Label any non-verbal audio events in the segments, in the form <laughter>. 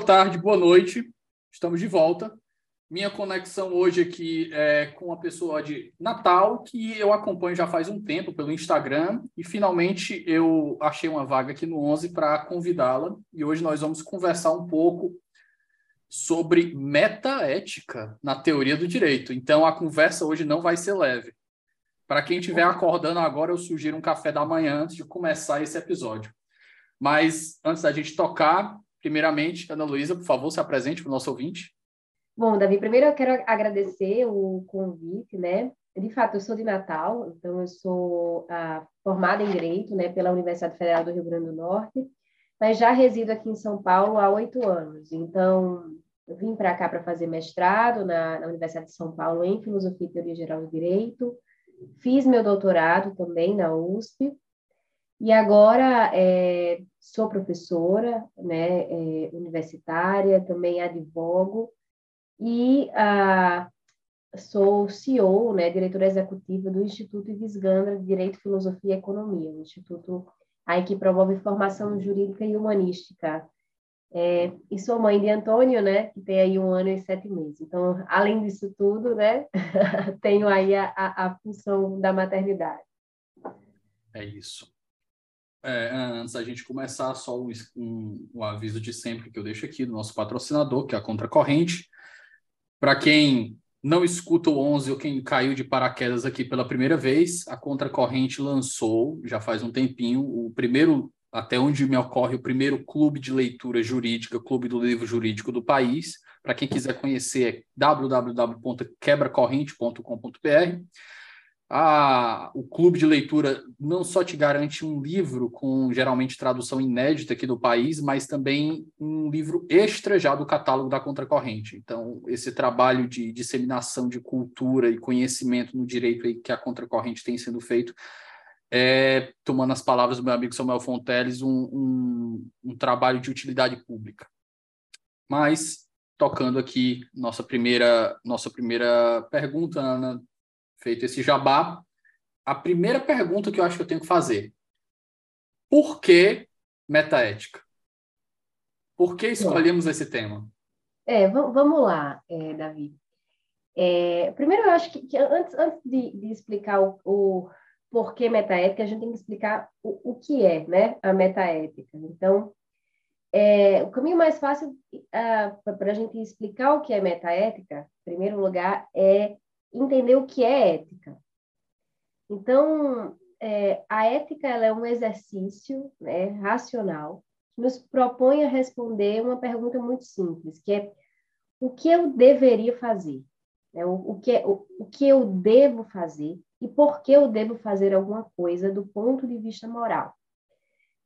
Boa tarde, boa noite. Estamos de volta. Minha conexão hoje aqui é com uma pessoa de Natal que eu acompanho já faz um tempo pelo Instagram e finalmente eu achei uma vaga aqui no 11 para convidá-la e hoje nós vamos conversar um pouco sobre metaética na teoria do direito. Então a conversa hoje não vai ser leve. Para quem estiver acordando agora, eu sugiro um café da manhã antes de começar esse episódio. Mas antes da gente tocar, primeiramente, Ana Luísa, por favor, se apresente para o nosso ouvinte. Bom, Davi, primeiro eu quero agradecer o convite, né? De fato, eu sou de Natal, então eu sou ah, formada em Direito, né, pela Universidade Federal do Rio Grande do Norte, mas já resido aqui em São Paulo há oito anos. Então, eu vim para cá para fazer mestrado na, na, Universidade de São Paulo em Filosofia e Teoria Geral do Direito, fiz meu doutorado também na USP, e agora é, sou professora né, é, universitária, também advogo, e ah, sou CEO, né, diretora executiva do Instituto Ives Gandra de Direito, Filosofia e Economia, um instituto aí que promove formação jurídica e humanística. É, e sou mãe de Antônio, né, que tem aí um ano e sete meses. Então, além disso tudo, né, <laughs> tenho aí a, a, função da maternidade. É isso. É, antes da gente começar, só um, um, um aviso de sempre que eu deixo aqui do nosso patrocinador, que é a Contracorrente. Para quem não escuta o 11 ou quem caiu de paraquedas aqui pela primeira vez, a Contracorrente lançou, já faz um tempinho, o primeiro, até onde me ocorre, o primeiro clube de leitura jurídica, clube do livro jurídico do país. Para quem quiser conhecer, é www.quebracorrente.com.br a, o clube de leitura não só te garante um livro com geralmente tradução inédita aqui do país, mas também um livro extra já do catálogo da Contracorrente. Então, esse trabalho de disseminação de cultura e conhecimento no direito aí que a Contracorrente tem sendo feito, é, tomando as palavras do meu amigo Samuel Fonteles, um, um, um trabalho de utilidade pública. Mas, tocando aqui nossa primeira, nossa primeira pergunta, Ana, feito esse jabá, a primeira pergunta que eu acho que eu tenho que fazer: por que metaética? Por que escolhemos esse tema? É, vamos lá, é, Davi. É, primeiro, eu acho que, que antes, antes de, de explicar o, o, porquê metaética, a gente tem que explicar o, o que é né, a metaética. Então, é, o caminho mais fácil uh, ah, para a gente explicar o que é metaética, em primeiro lugar, é entender o que é ética. Então, é, a ética ela é um exercício né, racional que nos propõe a responder uma pergunta muito simples, que é o que eu deveria fazer? Né? O, o, que, é, o, o que eu devo fazer e por que eu devo fazer alguma coisa do ponto de vista moral.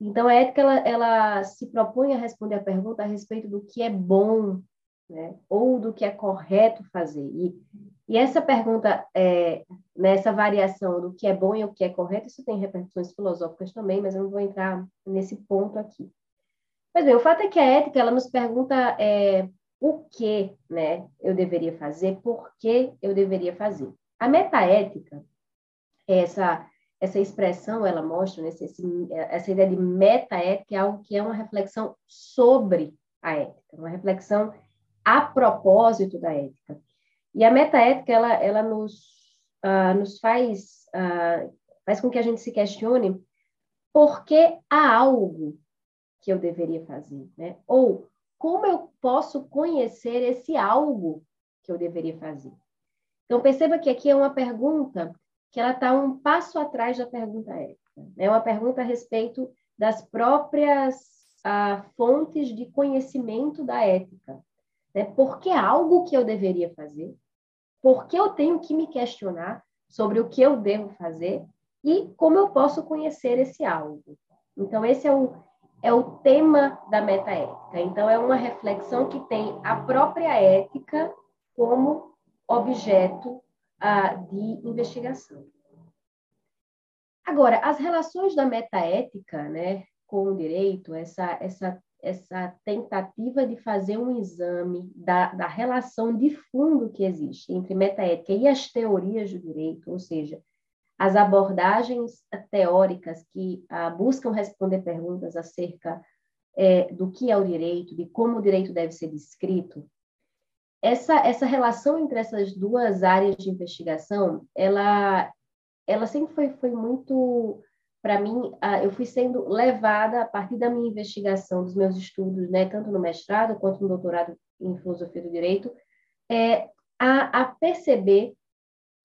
Então, a ética ela, ela se propõe a responder a pergunta a respeito do que é bom, né? ou do que é correto fazer. E e essa pergunta, é, nessa variação do que é bom e o que é correto, isso tem repercussões filosóficas também, mas eu não vou entrar nesse ponto aqui. Mas bem, o fato é que a ética ela nos pergunta é, o que né, eu deveria fazer, por que eu deveria fazer. A metaética, essa, essa expressão, ela mostra, né, esse, essa ideia de metaética é algo que é uma reflexão sobre a ética, uma reflexão a propósito da ética. E a metaética, ela, ela nos, uh, nos faz, uh, faz com que a gente se questione por que há algo que eu deveria fazer, né? Ou como eu posso conhecer esse algo que eu deveria fazer? Então, perceba que aqui é uma pergunta que ela está um passo atrás da pergunta ética. É uma pergunta a respeito das próprias ah, fontes de conhecimento da ética. Né? Por que algo que eu deveria fazer? Por que eu tenho que me questionar sobre o que eu devo fazer? E como eu posso conhecer esse algo? Então, esse é o, é o tema da metaética. Então, é uma reflexão que tem a própria ética como objeto ah, de investigação. Agora, as relações da metaética, né, com o direito, essa, essa, essa tentativa de fazer um exame da, da relação de fundo que existe entre metaética e as teorias do direito, ou seja, as abordagens teóricas que ah, buscam responder perguntas acerca é, do que é o direito, de como o direito deve ser descrito, essa, essa relação entre essas duas áreas de investigação, ela, ela sempre foi, foi muito para mim, eu fui sendo levada, a partir da minha investigação, dos meus estudos, né, tanto no mestrado quanto no doutorado em filosofia do direito, é, a, a perceber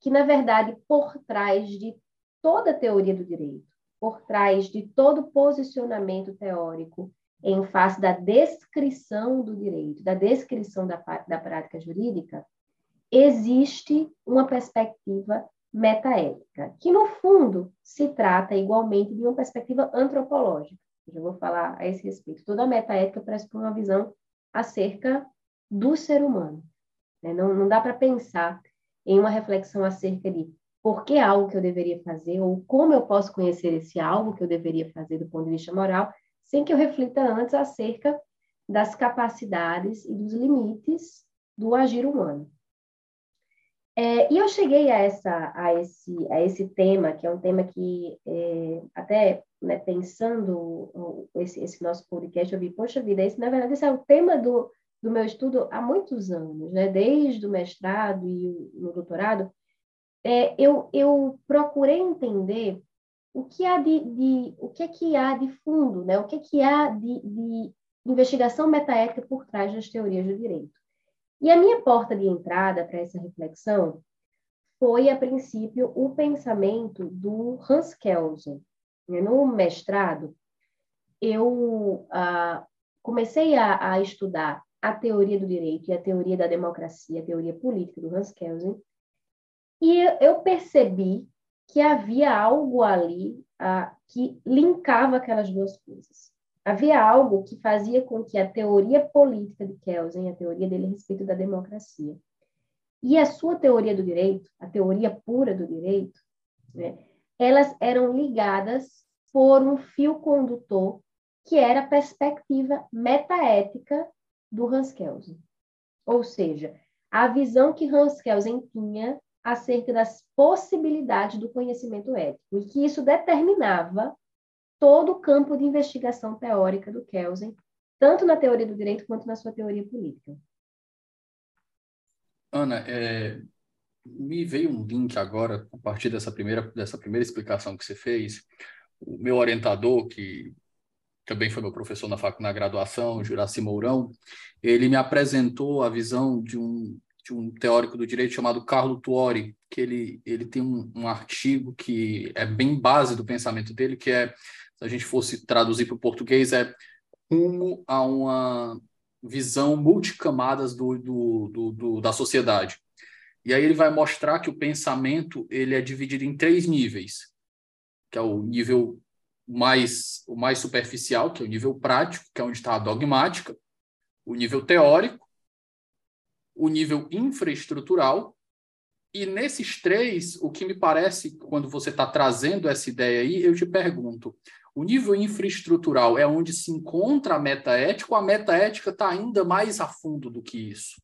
que, na verdade, por trás de toda a teoria do direito, por trás de todo posicionamento teórico em face da descrição do direito, da descrição da, da prática jurídica, existe uma perspectiva metaética, que no fundo se trata igualmente de uma perspectiva antropológica. Eu vou falar a esse respeito. Toda metaética pressupõe uma visão acerca do ser humano. Né? Não, não dá para pensar em uma reflexão acerca de por que algo que eu deveria fazer ou como eu posso conhecer esse algo que eu deveria fazer do ponto de vista moral, sem que eu reflita antes acerca das capacidades e dos limites do agir humano. É, e eu cheguei a, essa, a, esse, a esse tema, que é um tema que, é, até né, pensando esse, esse, nosso podcast, eu vi, poxa vida, esse, na verdade, esse é o tema do, do meu estudo há muitos anos, né? desde o mestrado e no doutorado, é, eu, eu procurei entender o que há de, de, o que é que há de fundo, né? o que é que há de, de investigação metaética por trás das teorias do direito. E a minha porta de entrada para essa reflexão foi, a princípio, o pensamento do Hans Kelsen. No mestrado, eu ah, comecei a, a, estudar a teoria do direito e a teoria da democracia, a teoria política do Hans Kelsen, e eu percebi que havia algo ali ah, que linkava aquelas duas coisas havia algo que fazia com que a teoria política de Kelsen, a teoria dele a respeito da democracia, e a sua teoria do direito, a teoria pura do direito, né, elas eram ligadas por um fio condutor que era a perspectiva metaética do Hans Kelsen. Ou seja, a visão que Hans Kelsen tinha acerca das possibilidades do conhecimento ético e que isso determinava todo o campo de investigação teórica do Kelsen, tanto na teoria do direito quanto na sua teoria política. Ana, é, me veio um link agora, a partir dessa primeira, dessa primeira explicação que você fez. O meu orientador, que também foi meu professor na, na graduação, Juraci Mourão, ele me apresentou a visão de um, de um teórico do direito chamado Carlo Tuori, que ele, ele tem um, um artigo que é bem base do pensamento dele, que é se a gente fosse traduzir para o português, é rumo a uma visão multicamadas do, do, do, do, da sociedade. E aí ele vai mostrar que o pensamento ele é dividido em três níveis, que é o nível mais, o mais superficial, que é o nível prático, que é onde está a dogmática, o nível teórico, o nível infraestrutural, e nesses três, o que me parece, quando você está trazendo essa ideia aí, eu te pergunto, O nível infraestrutural é onde se encontra a metaética ou a metaética está ainda mais a fundo do que isso?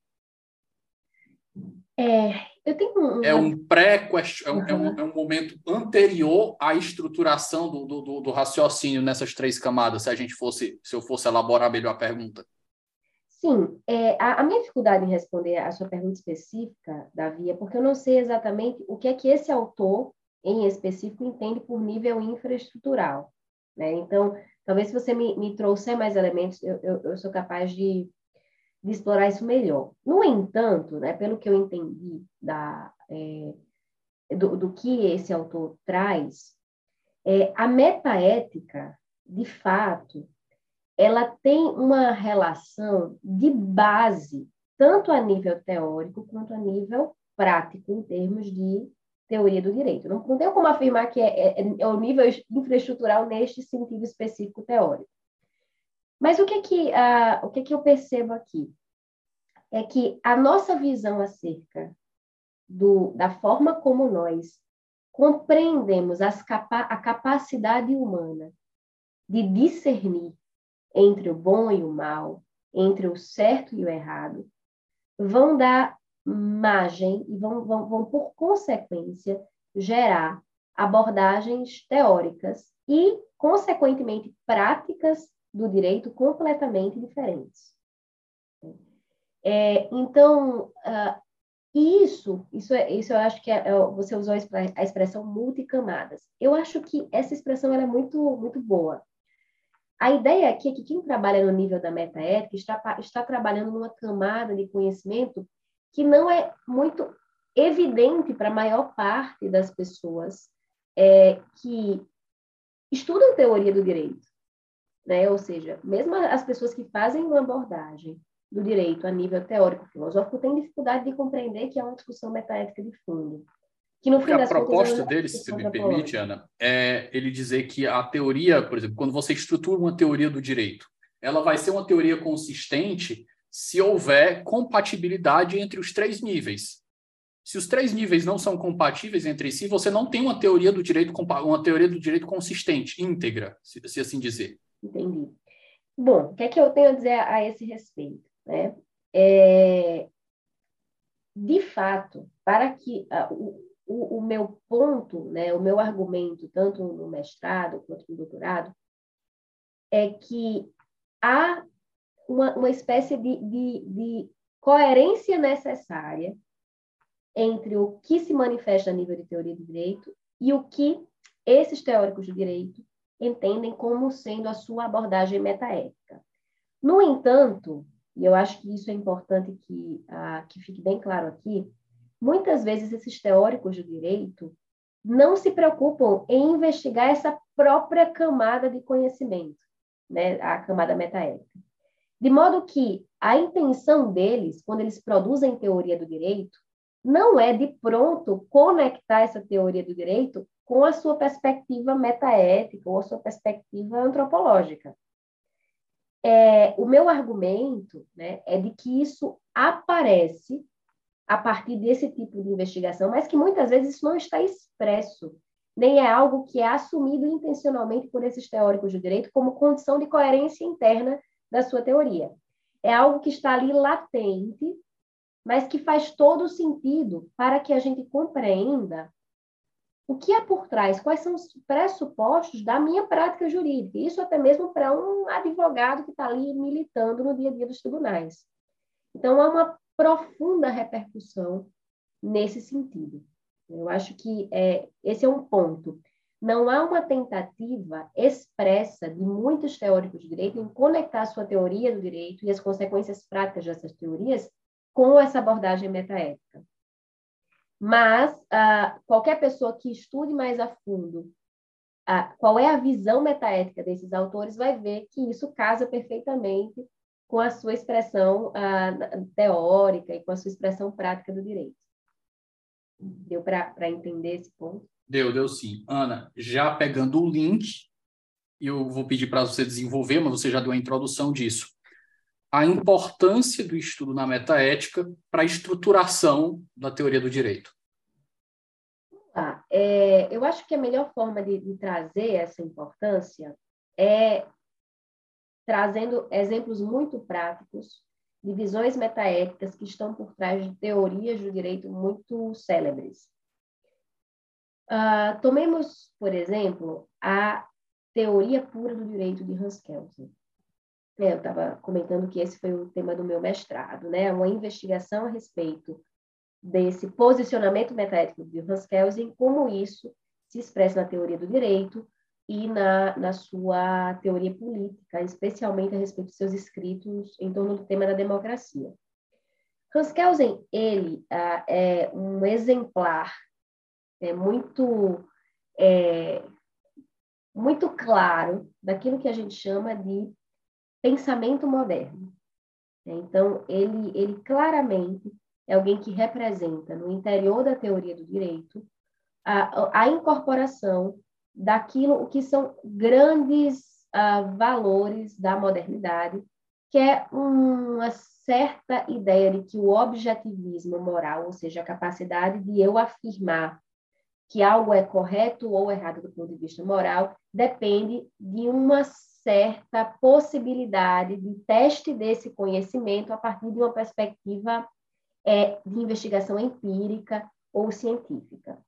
É, eu tenho um... É um pré é, um, uhum. é, um, é um momento anterior à estruturação do, do, do, raciocínio nessas três camadas, se a gente fosse, se eu fosse elaborar melhor a pergunta. Sim, é, a, a, minha dificuldade em responder a sua pergunta específica, Davi, é porque eu não sei exatamente o que é que esse autor, em específico, entende por nível infraestrutural. Né? Então, talvez se você me, me trouxer mais elementos, eu, eu, eu sou capaz de de explorar isso melhor. No entanto, né, pelo que eu entendi da, é, do, do, que esse autor traz, é, a metaética, de fato, ela tem uma relação de base, tanto a nível teórico quanto a nível prático, em termos de teoria do direito. Não, não tenho como afirmar que é, é, é o nível infraestrutural neste sentido específico teórico. Mas o que que, uh, o que que eu percebo aqui? É que a nossa visão acerca do, da forma como nós compreendemos capa a capacidade humana de discernir entre o bom e o mal, entre o certo e o errado, vão dar margem e vão, vão, vão por consequência, gerar abordagens teóricas e, consequentemente, práticas do direito completamente diferentes. É, então, uh, isso, isso, é, isso eu acho que é, é, você usou a expressão multicamadas. Eu acho que essa expressão é muito, muito boa. A ideia aqui é que quem trabalha no nível da metaética está, está trabalhando numa camada de conhecimento que não é muito evidente para a maior parte das pessoas é, que estudam teoria do direito né? Ou seja, mesmo as pessoas que fazem uma abordagem do direito a nível teórico-filosófico têm dificuldade de compreender que é uma discussão metaética de fundo. Que no fim a proposta contas, dele, se me permite, Ana, é ele dizer que a teoria, por exemplo, quando você estrutura uma teoria do direito, ela vai ser uma teoria consistente se houver compatibilidade entre os três níveis. Se os três níveis não são compatíveis entre si, você não tem uma teoria do direito uma teoria do direito consistente, íntegra, se, se assim dizer. Entendi. Bom, o que é que eu tenho a dizer a esse respeito? Né? É, de fato, para que uh, o, o, o, meu ponto, né, o meu argumento, tanto no mestrado quanto no doutorado, é que há uma, uma espécie de, de, de coerência necessária entre o que se manifesta a nível de teoria do direito e o que esses teóricos do direito entendem como sendo a sua abordagem metaética. No entanto, e eu acho que isso é importante que, uh, que fique bem claro aqui, muitas vezes esses teóricos do direito não se preocupam em investigar essa própria camada de conhecimento, né, a camada metaética. De modo que a intenção deles, quando eles produzem teoria do direito, não é de pronto conectar essa teoria do direito com a sua perspectiva metaética ou a sua perspectiva antropológica. É, o meu argumento né, é de que isso aparece a partir desse tipo de investigação, mas que muitas vezes isso não está expresso, nem é algo que é assumido intencionalmente por esses teóricos do direito como condição de coerência interna da sua teoria. É algo que está ali latente, mas que faz todo sentido para que a gente compreenda o que é por trás, quais são os pressupostos da minha prática jurídica, isso até mesmo para um advogado que está ali militando no dia a dia dos tribunais. Então, há uma profunda repercussão nesse sentido. Eu acho que é, esse é um ponto. Não há uma tentativa expressa de muitos teóricos de direito em conectar sua teoria do direito e as consequências práticas dessas teorias com essa abordagem metaética. Mas uh, qualquer pessoa que estude mais a fundo uh, qual é a visão metaética desses autores vai ver que isso casa perfeitamente com a sua expressão uh, teórica e com a sua expressão prática do direito. Deu para entender esse ponto? Deu, deu sim. Ana, já pegando o link, eu vou pedir para você desenvolver, mas você já deu a introdução disso a importância do estudo na metaética para a estruturação da teoria do direito. Ah, é, eu acho que a melhor forma de, de trazer essa importância é trazendo exemplos muito práticos de visões metaéticas que estão por trás de teorias do direito muito célebres. Uh, tomemos, por exemplo, a teoria pura do direito de Hans Kelsen. É, eu estava comentando que esse foi o tema do meu mestrado, né? Uma investigação a respeito desse posicionamento metaético de Hans Kelsen, como isso se expressa na teoria do direito e na, na sua teoria política, especialmente a respeito de seus escritos em torno do tema da democracia. Hans Kelsen, ele ah, é um exemplar é, muito, é, muito claro daquilo que a gente chama de pensamento moderno. Então, ele, ele claramente é alguém que representa, no interior da teoria do direito, a, a incorporação daquilo o que são grandes uh, valores da modernidade, que é uma certa ideia de que o objetivismo moral, ou seja, a capacidade de eu afirmar que algo é correto ou errado do ponto de vista moral, depende de uma certa possibilidade de teste desse conhecimento a partir de uma perspectiva é, de investigação empírica ou científica.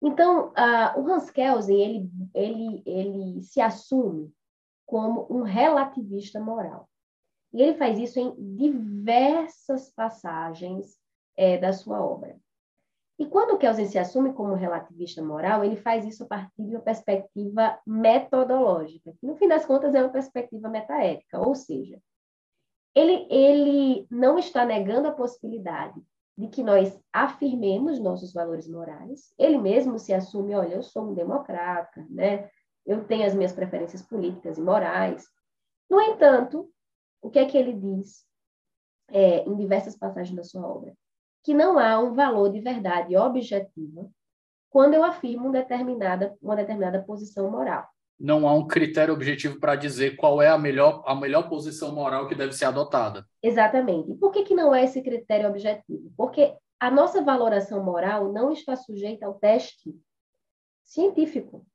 Então, uh, o Hans Kelsen, ele, ele, ele se assume como um relativista moral. E ele faz isso em diversas passagens é, da sua obra. E quando Kelsen se assume como relativista moral, ele faz isso a partir de uma perspectiva metodológica, que no fim das contas é uma perspectiva metaética, ou seja, ele, ele não está negando a possibilidade de que nós afirmemos nossos valores morais. Ele mesmo se assume, olha, eu sou um democrata, né? Eu tenho as minhas preferências políticas e morais. No entanto, o que é que ele diz é, em diversas passagens da sua obra? Que não há um valor de verdade objetiva quando eu afirmo uma determinada, uma determinada posição moral não há um critério objetivo para dizer qual é a melhor, a melhor posição moral que deve ser adotada. Exatamente. E por que, que não é esse critério objetivo? Porque a nossa valoração moral não está sujeita ao teste científico,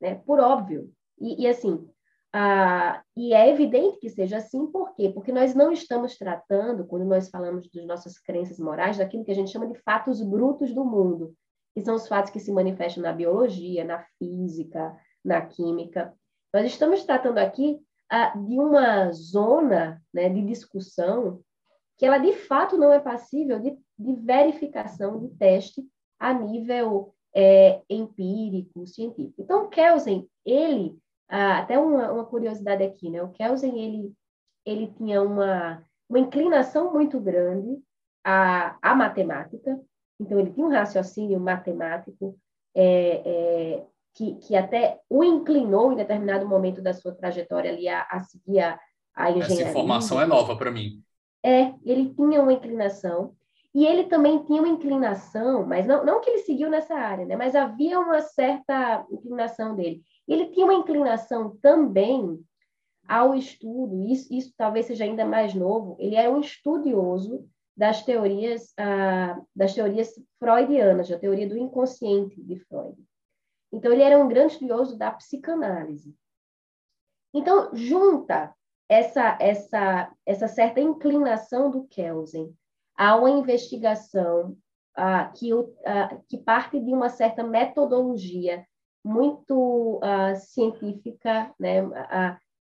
né? por óbvio. E, e assim, a, e é evidente que seja assim, por quê? Porque nós não estamos tratando, quando nós falamos das nossas crenças morais, daquilo que a gente chama de fatos brutos do mundo, que são os fatos que se manifestam na biologia, na física, na química. Nós estamos tratando aqui ah, de uma zona né, de discussão que ela de fato não é passível de, de verificação, de teste a nível é, empírico, científico. Então, Kelsen, ele, ah, até uma, uma, curiosidade aqui, né? O Kelsen, ele, ele tinha uma, uma inclinação muito grande à, à matemática, então ele tinha um raciocínio matemático é, é, que, que até o inclinou em determinado momento da sua trajetória ali a, a seguir a, a engenharia. Essa informação é nova para mim. É, ele tinha uma inclinação e ele também tinha uma inclinação, mas não, não que ele seguiu nessa área, né? Mas havia uma certa inclinação dele. Ele tinha uma inclinação também ao estudo, isso, isso talvez seja ainda mais novo, ele era um estudioso das teorias, ah, das teorias freudianas, da teoria do inconsciente de Freud. Então, ele era um grande estudioso da psicanálise. Então, junta essa, essa, essa certa inclinação do Kelsen a uma investigação uh, que, uh, que parte de uma certa metodologia muito uh, científica, né,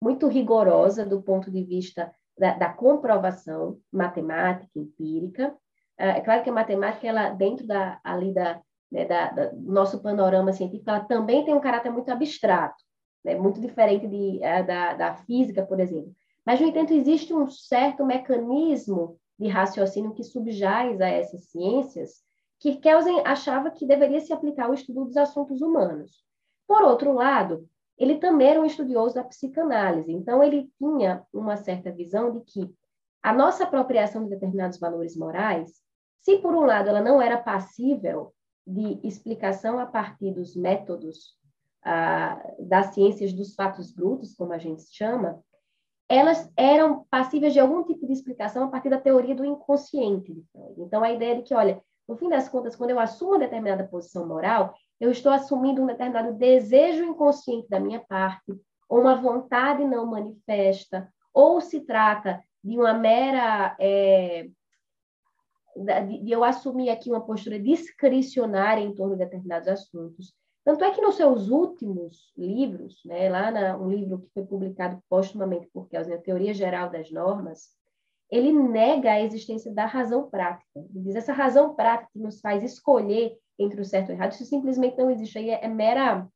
muito rigorosa do ponto de vista da, da comprovação matemática, empírica. é claro que a matemática, ela, dentro da, ali da, né, da, da, nosso panorama científico, ela também tem um caráter muito abstrato, né, muito diferente de, a, da, da física, por exemplo. Mas, no entanto, existe um certo mecanismo de raciocínio que subjaz a essas ciências que Kelsen achava que deveria se aplicar ao estudo dos assuntos humanos. Por outro lado, ele também era um estudioso da psicanálise, então ele tinha uma certa visão de que a nossa apropriação de determinados valores morais, se por um lado ela não era passível de explicação a partir dos métodos ah, das ciências dos fatos brutos, como a gente chama, elas eram passíveis de algum tipo de explicação a partir da teoria do inconsciente. Então, a ideia de que, olha, No fim das contas, quando eu assumo uma determinada posição moral, eu estou assumindo um determinado desejo inconsciente da minha parte, ou uma vontade não manifesta, ou se trata de uma mera. É, de, eu assumir aqui uma postura discricionária em torno de determinados assuntos. Tanto é que nos seus últimos livros, né, lá na, um livro que foi publicado postumamente por Kelsen, a Teoria Geral das Normas, ele nega a existência da razão prática. Ele diz essa razão prática que nos faz escolher entre o certo e o errado, isso simplesmente não existe. Aí é, é mera.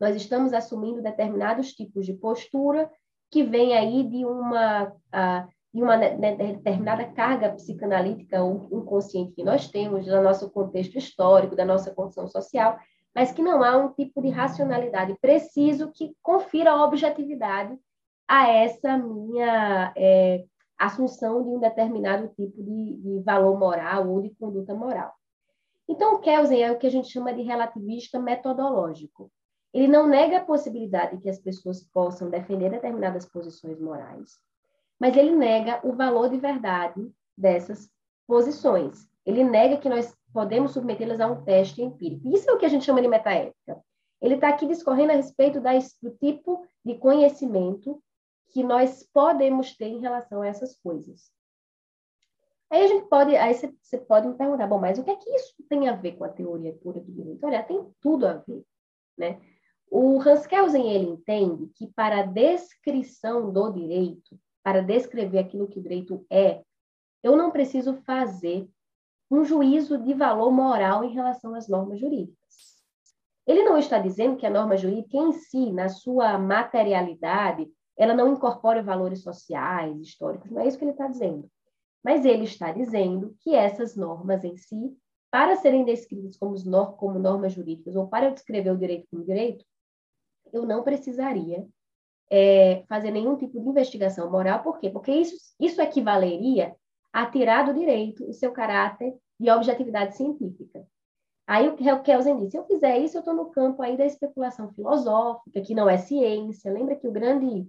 Nós estamos assumindo determinados tipos de postura que vem aí de uma, uh, de uma determinada carga psicanalítica ou inconsciente que nós temos, do nosso contexto histórico, da nossa condição social, mas que não há um tipo de racionalidade preciso que confira objetividade a essa minha é, assunção de um determinado tipo de, de valor moral ou de conduta moral. Então, o Kelsen é o que a gente chama de relativista metodológico. Ele não nega a possibilidade que as pessoas possam defender determinadas posições morais, mas ele nega o valor de verdade dessas posições. Ele nega que nós podemos submetê-las a um teste empírico. Isso é o que a gente chama de metaética. Ele está aqui discorrendo a respeito da, do tipo de conhecimento que nós podemos ter em relação a essas coisas. Aí a gente pode, aí você, pode me perguntar, bom, mas o que é que isso tem a ver com a teoria pura do direito? Olha, tem tudo a ver, né? O Hans Kelsen, ele entende que para a descrição do direito, para descrever aquilo que o direito é, eu não preciso fazer um juízo de valor moral em relação às normas jurídicas. Ele não está dizendo que a norma jurídica em si, na sua materialidade, ela não incorpora valores sociais, históricos, não é isso que ele está dizendo. Mas ele está dizendo que essas normas em si, para serem descritas como, como normas jurídicas, ou para eu descrever o direito como direito, eu não precisaria é, fazer nenhum tipo de investigação moral. Por quê? Porque isso, isso equivaleria a tirar do direito o seu caráter de objetividade científica. Aí o Kelsen disse, se eu fizer isso, eu estou no campo aí da especulação filosófica, que não é ciência. Lembra que o grande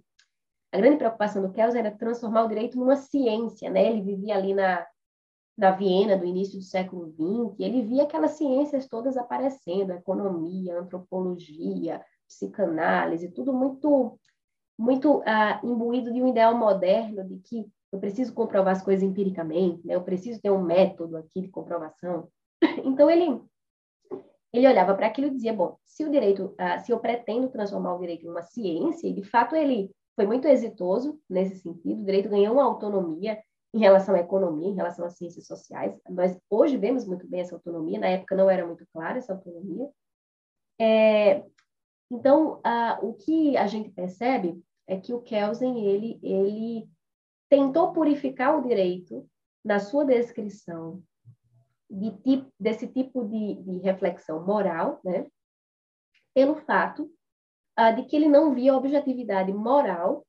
a grande preocupação do Kelsen era transformar o direito numa ciência, né? Ele vivia ali na, na Viena do início do século XX, ele via aquelas ciências todas aparecendo, economia, antropologia, psicanálise, tudo muito muito uh, imbuído de um ideal moderno de que eu preciso comprovar as coisas empiricamente, né? Eu preciso ter um método aqui de comprovação. <laughs> Então ele ele olhava para aquilo e dizia, bom, se o direito, uh, se eu pretendo transformar o direito em uma ciência, e de fato ele foi muito exitoso nesse sentido. O direito ganhou uma autonomia em relação à economia, em relação às ciências sociais. Nós hoje vemos muito bem essa autonomia, na época não era muito clara essa autonomia. É, então, a, o que a gente percebe é que o Kelsen, ele, ele tentou purificar o direito na sua descrição de tipo, desse tipo de, de reflexão moral, né, pelo fato de que ele não via objetividade moral,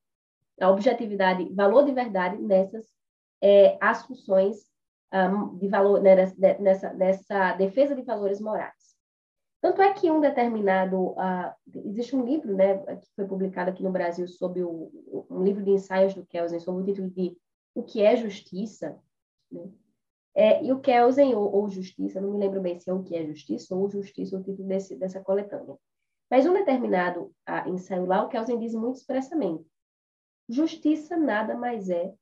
a objetividade, valor de verdade nessas é, assunções um, de valor, né, nessa, nessa defesa de valores morais. Tanto é que um determinado. Uh, existe um livro né, que foi publicado aqui no Brasil sobre o, um livro de ensaios do Kelsen, sob o título de O que é Justiça. Né? É, e o Kelsen, ou, ou, Justiça, não me lembro bem se é o que é Justiça ou Justiça, o título desse, dessa coletânea. Mas um determinado ah, ensaio lá, o Kelsen diz muito expressamente: justiça nada mais é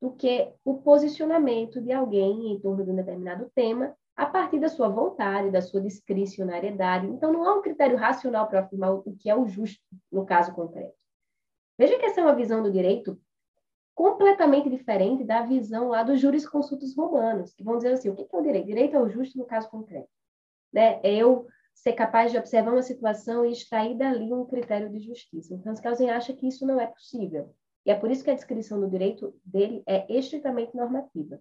do que o posicionamento de alguém em torno de um determinado tema a partir da sua vontade, da sua discricionariedade. Então, não há um critério racional para afirmar o que é o justo no caso concreto. Veja que essa é uma visão do direito completamente diferente da visão lá dos jurisconsultos romanos, que vão dizer assim, o que é o direito? Direito é o justo no caso concreto. Né? É eu ser capaz de observar uma situação e extrair dali um critério de justiça. Então, Kelsen acha que isso não é possível. E é por isso que a descrição do direito dele é estritamente normativa.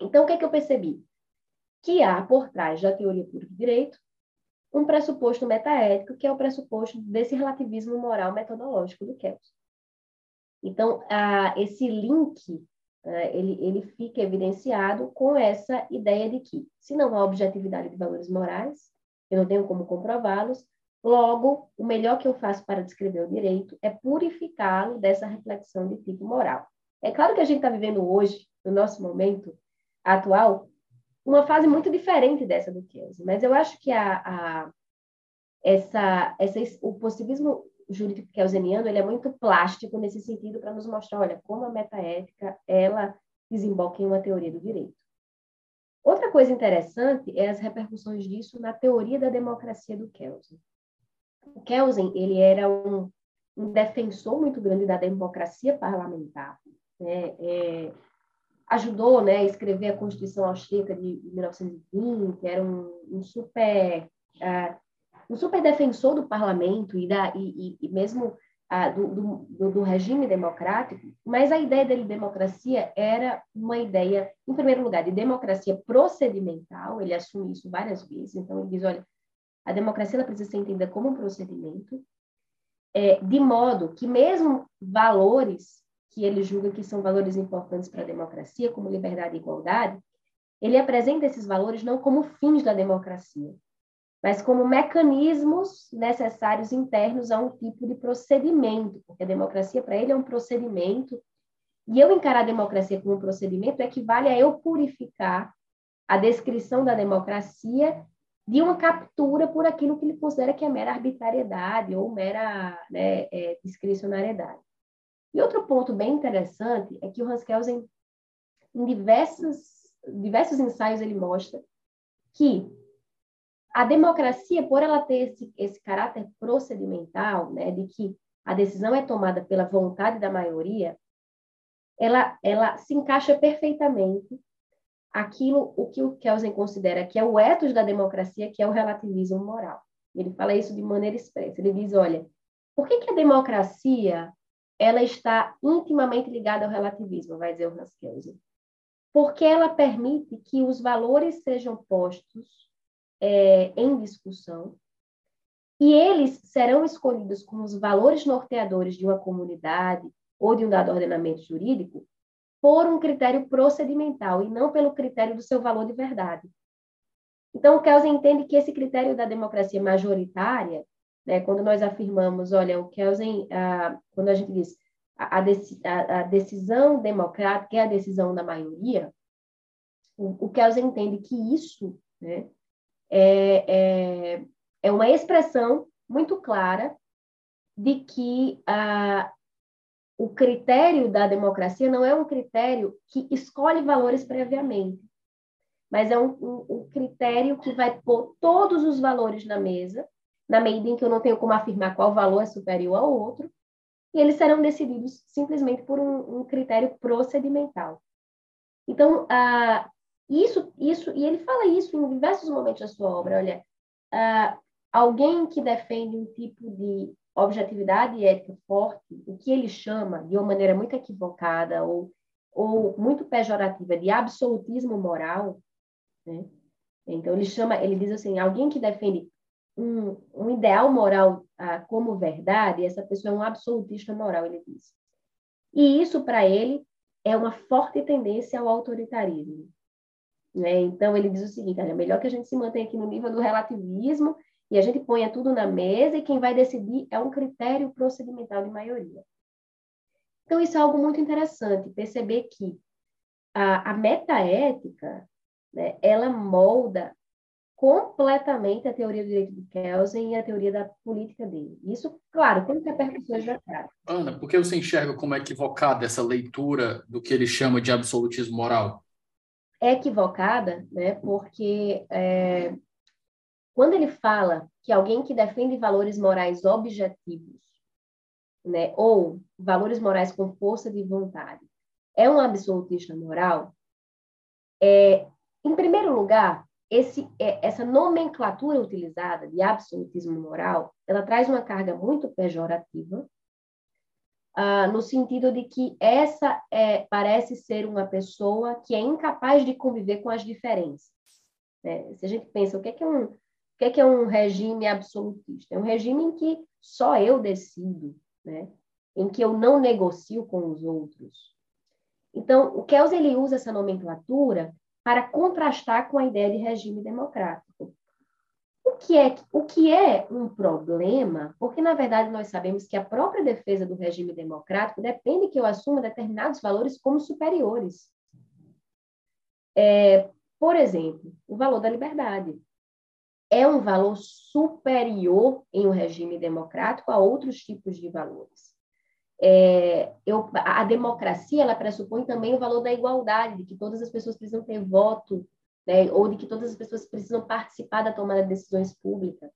Então, o que é que eu percebi? Que há por trás da teoria pura do direito um pressuposto metaético, que é o pressuposto desse relativismo moral metodológico do Kelsen. Então, esse link é, ele, ele fica evidenciado com essa ideia de que, se não há objetividade de valores morais, eu não tenho como comprová-los. Logo, o melhor que eu faço para descrever o direito é purificá-lo dessa reflexão de tipo moral. É claro que a gente está vivendo hoje, no nosso momento atual, uma fase muito diferente dessa do Kelsen. Mas eu acho que a, a essa, essa, o positivismo jurídico kelseniano ele é muito plástico nesse sentido para nos mostrar, olha, como a metaética ela desemboca em uma teoria do direito. Coisa interessante é as repercussões disso na teoria da democracia do Kelsen. O Kelsen ele era um, um defensor muito grande da democracia parlamentar. Né? É, ajudou né, a escrever a Constituição Austríaca de 1920, era um, um super uh, um super defensor do parlamento e, da, e, e, e mesmo do, do, do, regime democrático, mas a ideia dele de democracia era uma ideia, em primeiro lugar, de democracia procedimental, ele assume isso várias vezes, então ele diz, olha, a democracia ela precisa ser entendida como um procedimento, é, de modo que mesmo valores que ele julga que são valores importantes para a democracia, como liberdade e igualdade, ele apresenta esses valores não como fins da democracia, mas como mecanismos necessários internos a um tipo de procedimento, porque a democracia para ele é um procedimento, e eu encarar a democracia como um procedimento equivale a eu purificar a descrição da democracia de uma captura por aquilo que ele considera que é mera arbitrariedade ou mera né, é, discricionariedade. E outro ponto bem interessante é que o Hans Kelsen, em diversos, diversos ensaios, ele mostra que a democracia, por ela ter esse, esse caráter procedimental, né, de que a decisão é tomada pela vontade da maioria, ela, ela se encaixa perfeitamente aquilo o que o Kelsen considera que é o ethos da democracia, que é o relativismo moral. Ele fala isso de maneira expressa. Ele diz, olha, por que, que a democracia ela está intimamente ligada ao relativismo, vai dizer o Hans Kelsen? Porque ela permite que os valores sejam postos é, em discussão e eles serão escolhidos como os valores norteadores de uma comunidade ou de um dado ordenamento jurídico por um critério procedimental e não pelo critério do seu valor de verdade. Então, o Kelsen entende que esse critério da democracia majoritária, né, quando nós afirmamos, olha, o Kelsen, ah, quando a gente diz a, a, a, decisão democrática é a decisão da maioria, o, o Kelsen entende que isso né, é, é, é uma expressão muito clara de que ah, o critério da democracia não é um critério que escolhe valores previamente, mas é um, um, um, critério que vai pôr todos os valores na mesa, na medida em que eu não tenho como afirmar qual valor é superior ao outro, e eles serão decididos simplesmente por um, um critério procedimental. Então, ah, isso, isso, e ele fala isso em diversos momentos da sua obra. Olha, ah, alguém que defende um tipo de objetividade e ética forte, o que ele chama, de uma maneira muito equivocada ou, ou muito pejorativa, de absolutismo moral, né? Então, ele chama, ele diz assim, alguém que defende um, um ideal moral ah, como verdade, essa pessoa é um absolutista moral, ele diz. E isso, para ele, é uma forte tendência ao autoritarismo. Né? Então, ele diz o seguinte, é melhor que a gente se mantenha aqui no nível do relativismo e a gente ponha tudo na mesa e quem vai decidir é um critério procedimental de maioria. Então, isso é algo muito interessante, perceber que a, a metaética, né, ela molda completamente a teoria do direito de Kelsen e a teoria da política dele. Isso, claro, tem repercussões na prática. Ana, por que você enxerga como equivocada essa leitura do que ele chama de absolutismo moral? É equivocada, né, porque é, quando ele fala que alguém que defende valores morais objetivos, né, ou valores morais com força de vontade, é um absolutista moral, é, em primeiro lugar, esse, é, essa nomenclatura utilizada de absolutismo moral, ela traz uma carga muito pejorativa, uh, no sentido de que essa é, parece ser uma pessoa que é incapaz de conviver com as diferenças. Né? Se a gente pensa, o que é, que é um que é, que é um regime absolutista? É um regime em que só eu decido, né? em que eu não negocio com os outros. Então, o Kelsen ele usa essa nomenclatura para contrastar com a ideia de regime democrático. O que, é, o que é um problema, porque, na verdade, nós sabemos que a própria defesa do regime democrático depende que eu assuma determinados valores como superiores. É, Por exemplo, o valor da liberdade é um valor superior em um regime democrático a outros tipos de valores. É, eu, a democracia ela pressupõe também o valor da igualdade, de que todas as pessoas precisam ter voto, né, ou de que todas as pessoas precisam participar da tomada de decisões públicas.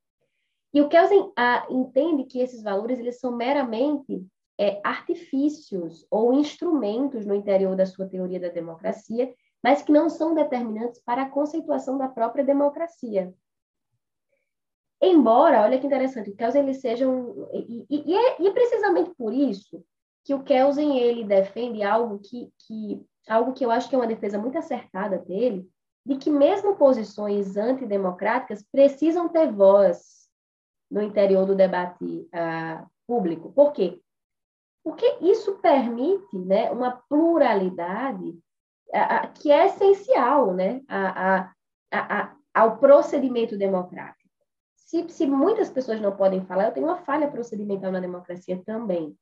E o Kelsen ah, entende que esses valores eles são meramente é, artifícios ou instrumentos no interior da sua teoria da democracia, mas que não são determinantes para a conceituação da própria democracia. Embora, olha que interessante, o Kelsen ele seja um... E, e, e, é, e é precisamente por isso que o Kelsen ele defende algo que, que, algo que eu acho que é uma defesa muito acertada dele, de que mesmo posições antidemocráticas precisam ter voz no interior do debate uh, público. Por quê? Porque isso permite né, uma pluralidade que é essencial né, a, a, a, ao procedimento democrático. Se, se muitas pessoas não podem falar, eu tenho uma falha procedimental na democracia também.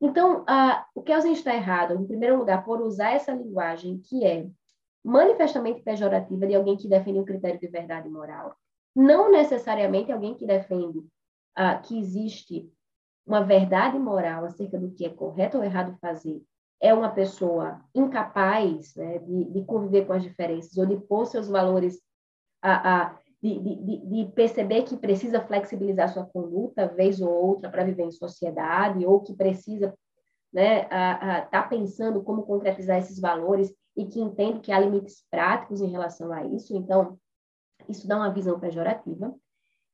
Então, uh, o Kelsen está errado, em primeiro lugar, por usar essa linguagem que é manifestamente pejorativa de alguém que defende um critério de verdade moral, não necessariamente alguém que defende uh, que existe uma verdade moral acerca do que é correto ou errado fazer, é uma pessoa incapaz né, de, de, conviver com as diferenças ou de pôr seus valores, a, a de, de, de, perceber que precisa flexibilizar sua conduta, vez ou outra, para viver em sociedade, ou que precisa né, estar tá pensando como concretizar esses valores e que entende que há limites práticos em relação a isso. Então, isso dá uma visão pejorativa.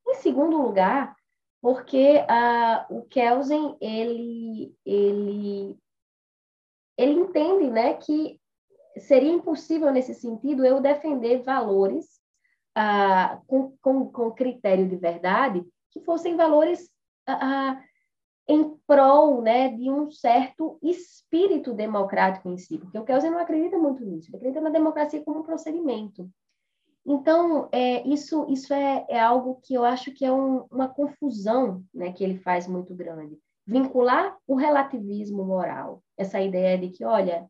Em segundo lugar, porque uh, o Kelsen ele, ele, ele entende né, que seria impossível, nesse sentido, eu defender valores uh, com, com, com critério de verdade que fossem valores uh, em prol né, de um certo espírito democrático em si, porque o Kelsen não acredita muito nisso, ele acredita na democracia como um procedimento. Então, é, isso, isso é, é, algo que eu acho que é um, uma confusão né, que ele faz muito grande. Vincular o relativismo moral, essa ideia de que, olha,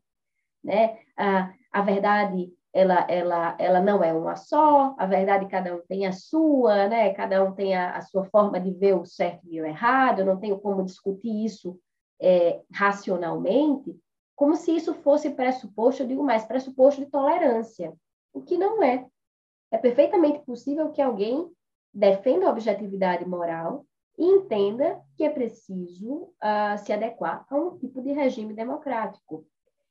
né, a, a verdade ela, ela, ela não é uma só, a verdade cada um tem a sua, né? cada um tem a, a sua forma de ver o certo e o errado, eu não tenho como discutir isso é, racionalmente, como se isso fosse pressuposto, eu digo mais, pressuposto de tolerância, o que não é. É perfeitamente possível que alguém defenda a objetividade moral e entenda que é preciso uh, se adequar a um tipo de regime democrático.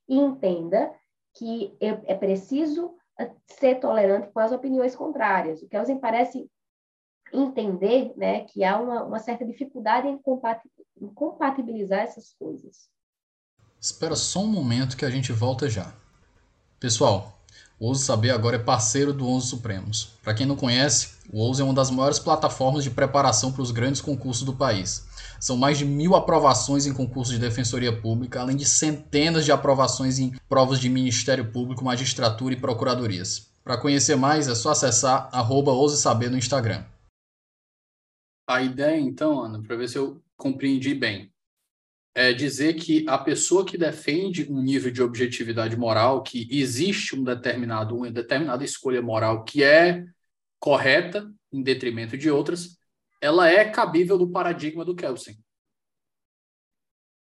E entenda que é, preciso uh, ser tolerante com as opiniões contrárias. O Kelsen parece entender né, que há uma, uma certa dificuldade em, em compatibilizar essas coisas. Espera só um momento que a gente volta já. Pessoal, o Ouse Saber agora é parceiro do Onze Supremos. Para quem não conhece, o Ouse é uma das maiores plataformas de preparação para os grandes concursos do país. São mais de mil aprovações em concursos de defensoria pública, além de centenas de aprovações em provas de Ministério Público, magistratura e procuradorias. Para conhecer mais, é só acessar arroba no Instagram. A ideia, então, Ana, para ver se eu compreendi bem, é dizer que a pessoa que defende um nível de objetividade moral, que existe um determinado, uma determinada escolha moral que é correta em detrimento de outras, ela é cabível do paradigma do Kelsen,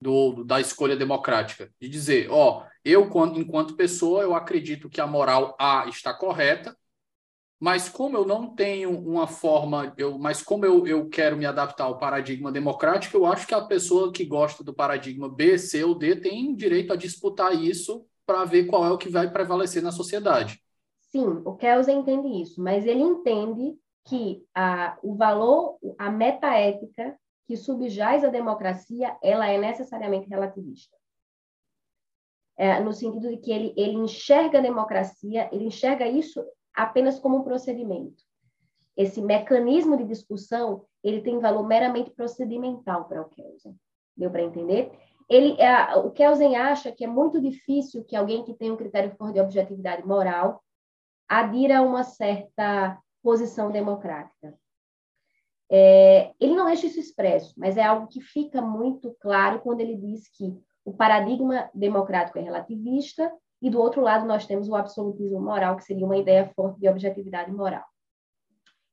do, da escolha democrática, de dizer, ó, eu enquanto pessoa eu acredito que a moral A está correta mas como eu não tenho uma forma, eu, mas como eu, eu quero me adaptar ao paradigma democrático, eu acho que a pessoa que gosta do paradigma B, C ou D tem direito a disputar isso para ver qual é o que vai prevalecer na sociedade. Sim, o Kelsen entende isso, mas ele entende que a, o valor, a metaética que subjaz a democracia, ela é necessariamente relativista. É, no sentido de que ele, ele enxerga a democracia, ele enxerga isso apenas como um procedimento. Esse mecanismo de discussão, ele tem valor meramente procedimental para o Kelsen. Deu para entender? Ele, é, o Kelsen acha que é muito difícil que alguém que tem um critério de objetividade moral adira a uma certa posição democrática. É, ele não deixa isso expresso, mas é algo que fica muito claro quando ele diz que o paradigma democrático é relativista e do outro lado nós temos o absolutismo moral, que seria uma ideia forte de objetividade moral.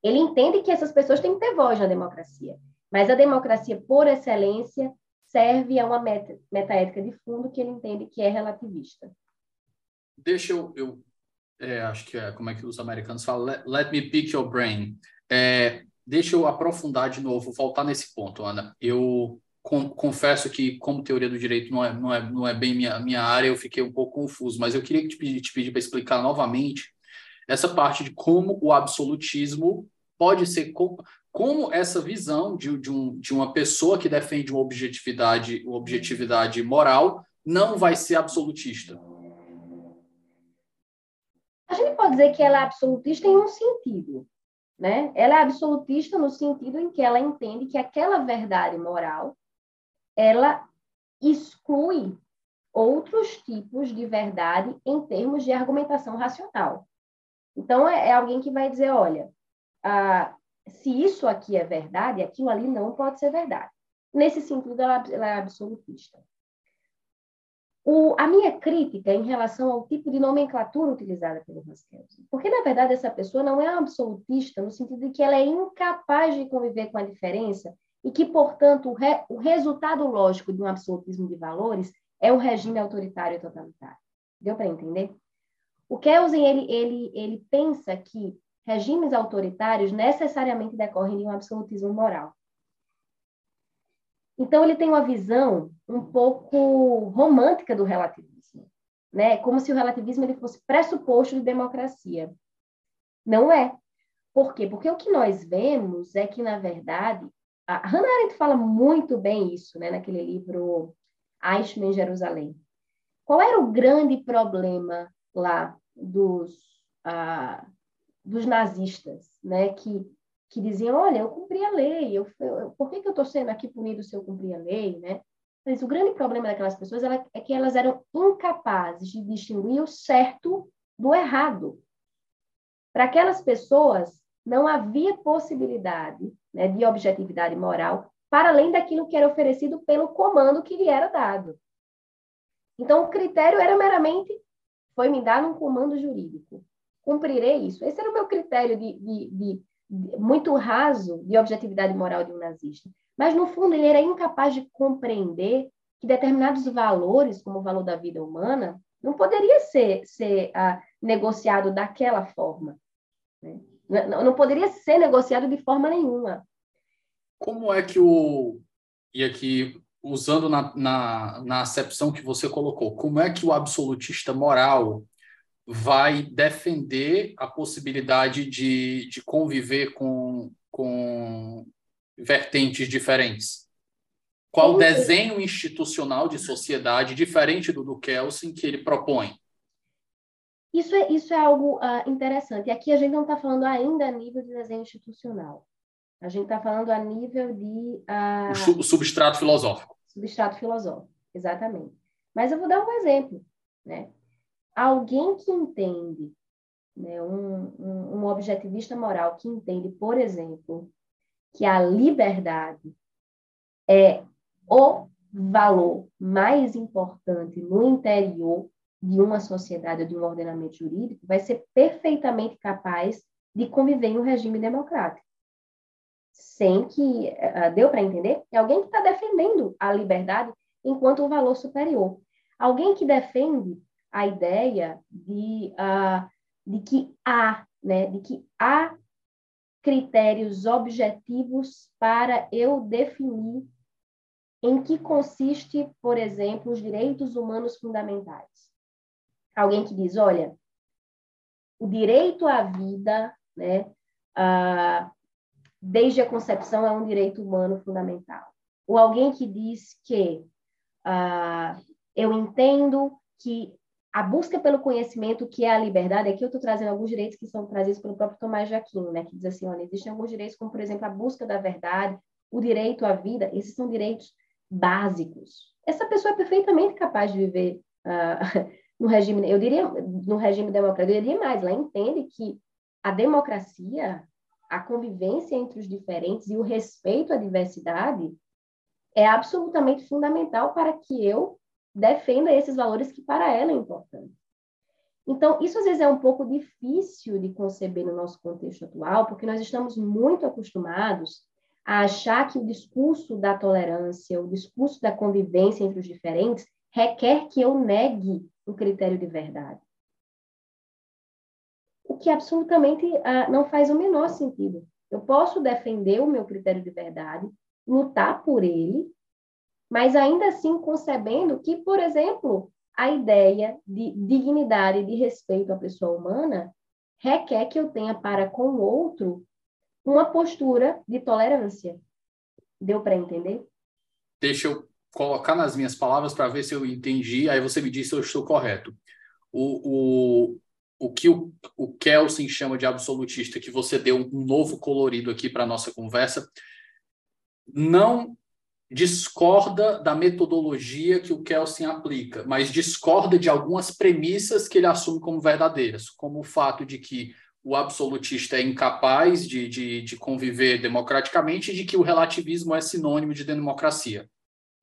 Ele entende que essas pessoas têm que ter voz na democracia, mas a democracia, por excelência, serve a uma meta, metaética de fundo que ele entende que é relativista. Deixa eu, eu é, acho que é como é que os americanos falam, let, let me pick your brain. É, deixa eu aprofundar de novo, voltar nesse ponto, Ana. Eu com, confesso que, como teoria do direito não é, não é, não é bem minha, minha área, eu fiquei um pouco confuso, mas eu queria te pedir, te pedir para explicar novamente essa parte de como o absolutismo pode ser, como, essa visão de, de, um, de uma pessoa que defende uma objetividade, uma objetividade moral não vai ser absolutista. Pode dizer que ela é absolutista em um sentido, né? Ela é absolutista no sentido em que ela entende que aquela verdade moral ela exclui outros tipos de verdade em termos de argumentação racional. Então, é, é alguém que vai dizer, olha, ah, se isso aqui é verdade, aquilo ali não pode ser verdade. Nesse sentido, ela, ela é absolutista. O, a minha crítica em relação ao tipo de nomenclatura utilizada pelo Raskelsen, porque, na verdade, essa pessoa não é absolutista no sentido de que ela é incapaz de conviver com a diferença e que, portanto, o, re, o resultado lógico de um absolutismo de valores é um regime autoritário totalitário. Deu para entender? O Kelsen, ele, ele, ele pensa que regimes autoritários necessariamente decorrem de um absolutismo moral. Então, ele tem uma visão um pouco romântica do relativismo, né? como se o relativismo ele fosse pressuposto de democracia. Não é. Por quê? Porque o que nós vemos é que, na verdade, a Hannah Arendt fala muito bem isso, né, naquele livro Eichmann em Jerusalém. Qual era o grande problema lá dos, ah, dos nazistas, né, que, que diziam, olha, eu cumpri a lei, eu, eu por que, que eu estou sendo aqui punido se eu cumprir a lei, né? Mas o grande problema daquelas pessoas ela, é que elas eram incapazes de distinguir o certo do errado. Para aquelas pessoas, não havia possibilidade né, de objetividade moral, para além daquilo que era oferecido pelo comando que lhe era dado. Então, o critério era meramente, foi me dar um comando jurídico. Cumprirei isso. Esse era o meu critério de, de, de muito raso de objetividade moral de um nazista. Mas, no fundo, ele era incapaz de compreender que determinados valores, como o valor da vida humana, não poderia ser, ser ah, negociado daquela forma. Né? Não, não poderia ser negociado de forma nenhuma. Como é que o. E aqui, usando na, na, na acepção que você colocou, como é que o absolutista moral vai defender a possibilidade de, de conviver com, com vertentes diferentes? Qual desenho institucional de sociedade diferente do do Kelsen que ele propõe? Isso é, isso é algo uh, interessante. E aqui a gente não está falando ainda a nível de desenho institucional. A gente está falando a nível de. Uh, o substrato filosófico. Substrato filosófico, exatamente. Mas eu vou dar um exemplo. Né? Alguém que entende, né, um, um, um objetivista moral que entende, por exemplo, que a liberdade é o valor mais importante no interior de uma sociedade ou de um ordenamento jurídico vai ser perfeitamente capaz de conviver em um regime democrático. Sem que. Uh, deu para entender? É alguém que está defendendo a liberdade enquanto um valor superior. Alguém que defende a ideia de, uh, de que há, né, de que há critérios objetivos para eu definir em que consiste, por exemplo, os direitos humanos fundamentais alguém que diz, olha, o direito à vida, né, ah, desde a concepção é um direito humano fundamental. Ou alguém que diz que ah, eu entendo que a busca pelo conhecimento, que é a liberdade, aqui eu estou trazendo alguns direitos que são trazidos pelo próprio Tomás de Aquino, né, que diz assim, olha, existem alguns direitos, como, por exemplo, a busca da verdade, o direito à vida, esses são direitos básicos. Essa pessoa é perfeitamente capaz de viver uh, <laughs> no regime, eu diria, no regime democrático, eu diria mais, ela entende que a democracia, a convivência entre os diferentes e o respeito à diversidade é absolutamente fundamental para que eu defenda esses valores que para ela é importante. Então, isso às vezes é um pouco difícil de conceber no nosso contexto atual, porque nós estamos muito acostumados a achar que o discurso da tolerância, o discurso da convivência entre os diferentes, requer que eu negue o critério de verdade. O que absolutamente uh, não faz o menor sentido. Eu posso defender o meu critério de verdade, lutar por ele, mas ainda assim concebendo que, por exemplo, a ideia de dignidade, de respeito à pessoa humana, requer que eu tenha para com o outro uma postura de tolerância. Deu para entender? Deixa eu colocar nas minhas palavras para ver se eu entendi, aí você me diz se eu estou correto. O, o, o que o, o Kelsen chama de absolutista, que você deu um novo colorido aqui para a nossa conversa, não discorda da metodologia que o Kelsen aplica, mas discorda de algumas premissas que ele assume como verdadeiras, como o fato de que o absolutista é incapaz de, de, de conviver democraticamente e de que o relativismo é sinônimo de democracia.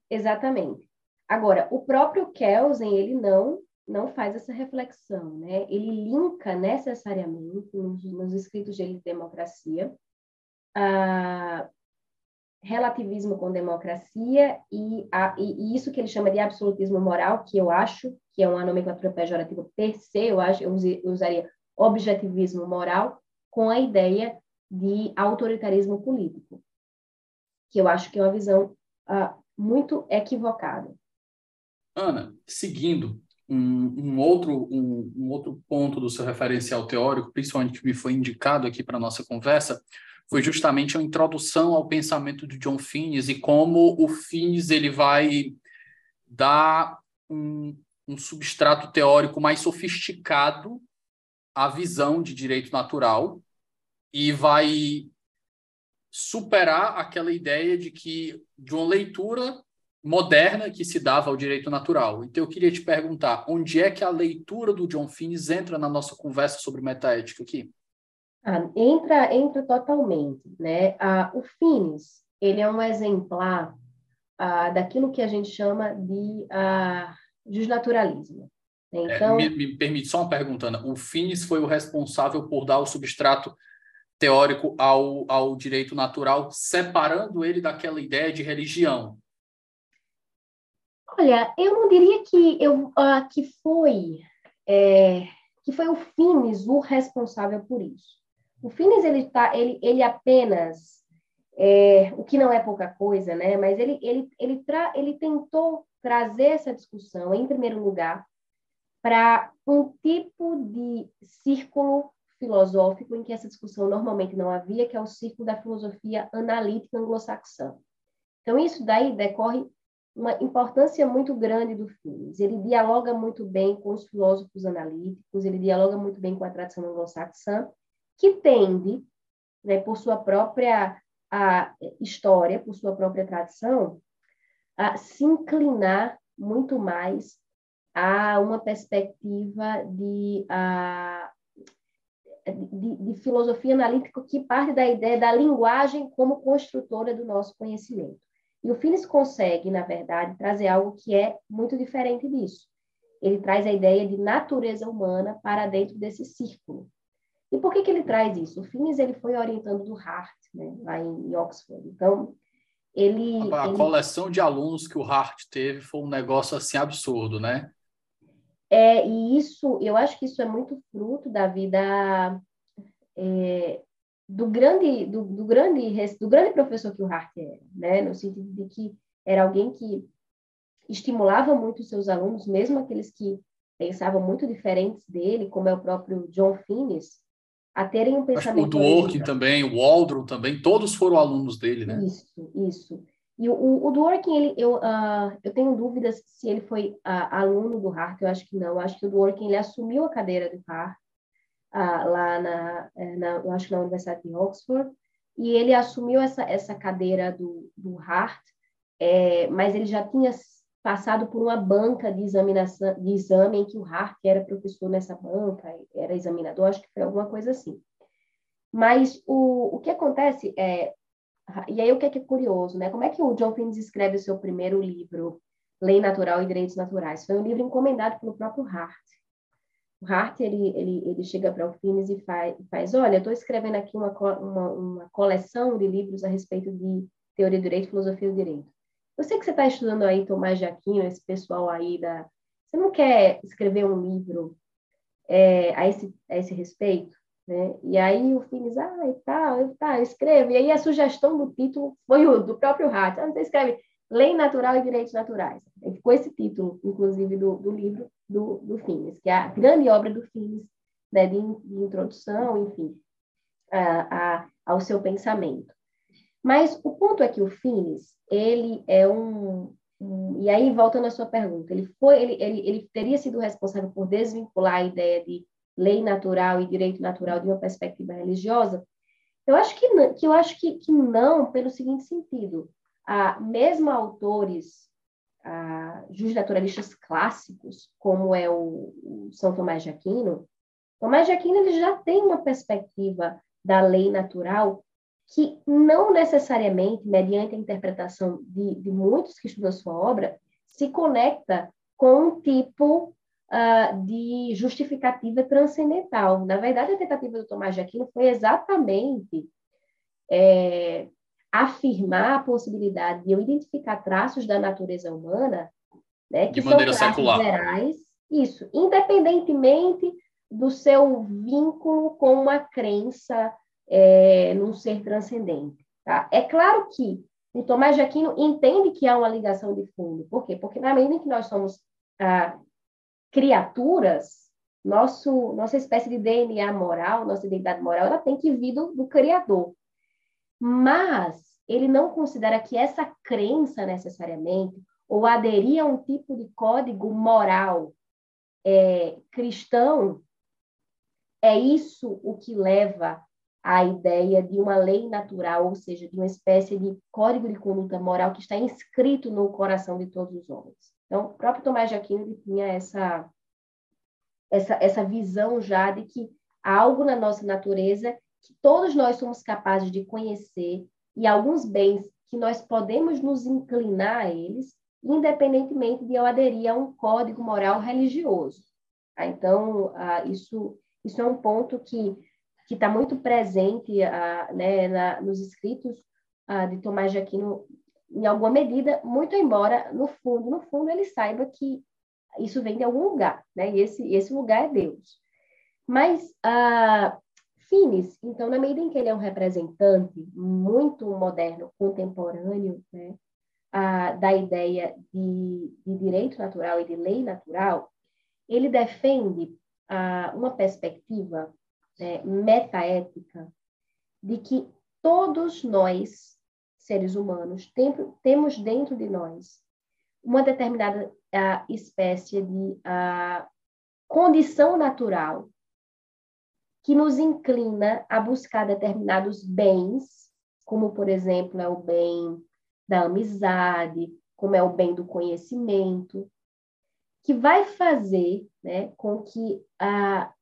Exatamente. Agora, o próprio Kelsen, ele não não faz essa reflexão, né? Ele linka necessariamente nos, nos escritos dele de democracia a relativismo com democracia e, a, e, isso que ele chama de absolutismo moral, que eu acho que é uma nomenclatura pejorativa per se, eu acho, eu usaria objetivismo moral com a ideia de autoritarismo político, que eu acho que é uma visão uh, muito equivocada. Ana, seguindo um, um outro, um, um, outro ponto do seu referencial teórico, principalmente que me foi indicado aqui para nossa conversa, foi justamente a introdução ao pensamento de John Finnes e como o Finnes ele vai dar um, um substrato teórico mais sofisticado à visão de direito natural e vai superar aquela ideia de que de uma leitura moderna que se dava ao direito natural. Então eu queria te perguntar, onde é que a leitura do John Finnes entra na nossa conversa sobre metaética aqui? Ah, entra, entra totalmente, né? Ah, o Finnes, ele é um exemplar ah, daquilo que a gente chama de ah, desnaturalismo. Né? Então, é, me, me, permite só uma pergunta, Ana. O Finnes foi o responsável por dar o substrato teórico ao, ao direito natural, separando ele daquela ideia de religião. Olha, eu não diria que, eu, uh, que foi é, que foi o Finis o responsável por isso. O Finis ele tá, ele, ele apenas é, o que não é pouca coisa, né? Mas ele ele ele, tra, ele tentou trazer essa discussão em primeiro lugar para um tipo de círculo filosófico em que essa discussão normalmente não havia, que é o círculo da filosofia analítica anglo-saxã. Então, isso daí decorre uma importância muito grande do Finis. Ele dialoga muito bem com os filósofos analíticos, ele dialoga muito bem com a tradição anglo-saxã, que tende, né, por sua própria a, história, por sua própria tradição, a se inclinar muito mais a uma perspectiva de, a, de, de, filosofia analítica que parte da ideia da linguagem como construtora do nosso conhecimento. E o Finis consegue, na verdade, trazer algo que é muito diferente disso. Ele traz a ideia de natureza humana para dentro desse círculo. E por que, que ele traz isso? O Finis ele foi orientando do Hart, né, lá em Oxford. Então, ele... A, ele... coleção de alunos que o Hart teve foi um negócio assim absurdo, né? É, e isso, eu acho que isso é muito fruto da vida é, do grande, do, do, grande, do grande professor que o Hart era, né? No sentido de que era alguém que estimulava muito os seus alunos, mesmo aqueles que pensavam muito diferentes dele, como é o próprio John Finnes, a terem um pensamento. O Dworkin também, o Waldron também, todos foram alunos dele, né? Isso, isso. E o, o Dworkin, ele, eu, uh, eu tenho dúvidas se ele foi uh, aluno do Hart, eu acho que não. Eu acho que o Dworkin ele assumiu a cadeira do Hart uh, lá na, eh, na, eu acho que na Universidade de Oxford, e ele assumiu essa, essa cadeira do, do Hart, é, mas ele já tinha passado por uma banca de examinação de exame em que o Hart era professor nessa banca, era examinador, acho que foi alguma coisa assim. Mas o, o que acontece é e aí o que é, que é curioso, né? Como é que o John Finnes escreve o seu primeiro livro, Lei Natural e Direitos Naturais? Foi um livro encomendado pelo próprio Hart. o Hart ele, ele, ele chega para o Finis e faz, faz olha, estou escrevendo aqui uma, uma, uma coleção de livros a respeito de teoria do direito, filosofia do direito. Eu sei que você está estudando aí Tomás de Aquino, esse pessoal aí da... Você não quer escrever um livro é, a, esse, a esse respeito? Né? E aí o Finis, ah, e tal, tá, escreve. E aí a sugestão do título foi o do próprio Hart. Ah, você escreve Lei Natural e Direitos Naturais. E ficou esse título, inclusive, do, do livro do, do Finis, que é a grande obra do Finis, né, de, de introdução, enfim, a, a, ao seu pensamento. Mas o ponto é que o Finis, ele é um, um, e aí voltando à sua pergunta, ele foi, ele, ele, ele teria sido responsável por desvincular a ideia de lei natural e direito natural de uma perspectiva religiosa? Eu acho que não, que eu acho que, que não, pelo seguinte sentido, ah, mesmo autores ah, justnaturalistas clássicos, como é o, o, São Tomás de Aquino, Tomás de Aquino ele já tem uma perspectiva da lei natural que não necessariamente, mediante a interpretação de, de muitos que estudam a sua obra, se conecta com um tipo uh, de justificativa transcendental. Na verdade, a tentativa do Tomás de Aquino foi exatamente é, afirmar a possibilidade de eu identificar traços da natureza humana, né, que de maneira são traços secular. gerais, isso, independentemente do seu vínculo com uma crença é, num ser transcendente. Tá? É claro que o Tomás de Aquino entende que há uma ligação de fundo. Por quê? Porque na medida em que nós somos ah, criaturas, nosso, nossa espécie de DNA moral, nossa identidade moral, ela tem que vir do, do Criador. Mas ele não considera que essa crença necessariamente, ou aderir a um tipo de código moral é, cristão, é isso o que leva à ideia de uma lei natural, ou seja, de uma espécie de código de conduta moral que está inscrito no coração de todos os homens. Então, o próprio Tomás de Aquino tinha essa, essa, essa visão já de que há algo na nossa natureza que todos nós somos capazes de conhecer e alguns bens que nós podemos nos inclinar a eles, independentemente de eu aderir a um código moral religioso. Tá? Então, ah, isso, isso é um ponto que que está muito presente ah, né, na, nos escritos ah, de Tomás de Aquino em alguma medida, muito embora no fundo, no fundo ele saiba que isso vem de algum lugar, né? E esse esse lugar é Deus. Mas uh, Finis, então, na medida em que ele é um representante muito moderno, contemporâneo, né, uh, da ideia de, de, direito natural e de lei natural, ele defende uh, uma perspectiva né, metaética de que todos nós seres humanos, tem, temos dentro de nós uma determinada uh, espécie de uh, condição natural que nos inclina a buscar determinados bens, como, por exemplo, é o bem da amizade, como é o bem do conhecimento, que vai fazer né, com que, uh,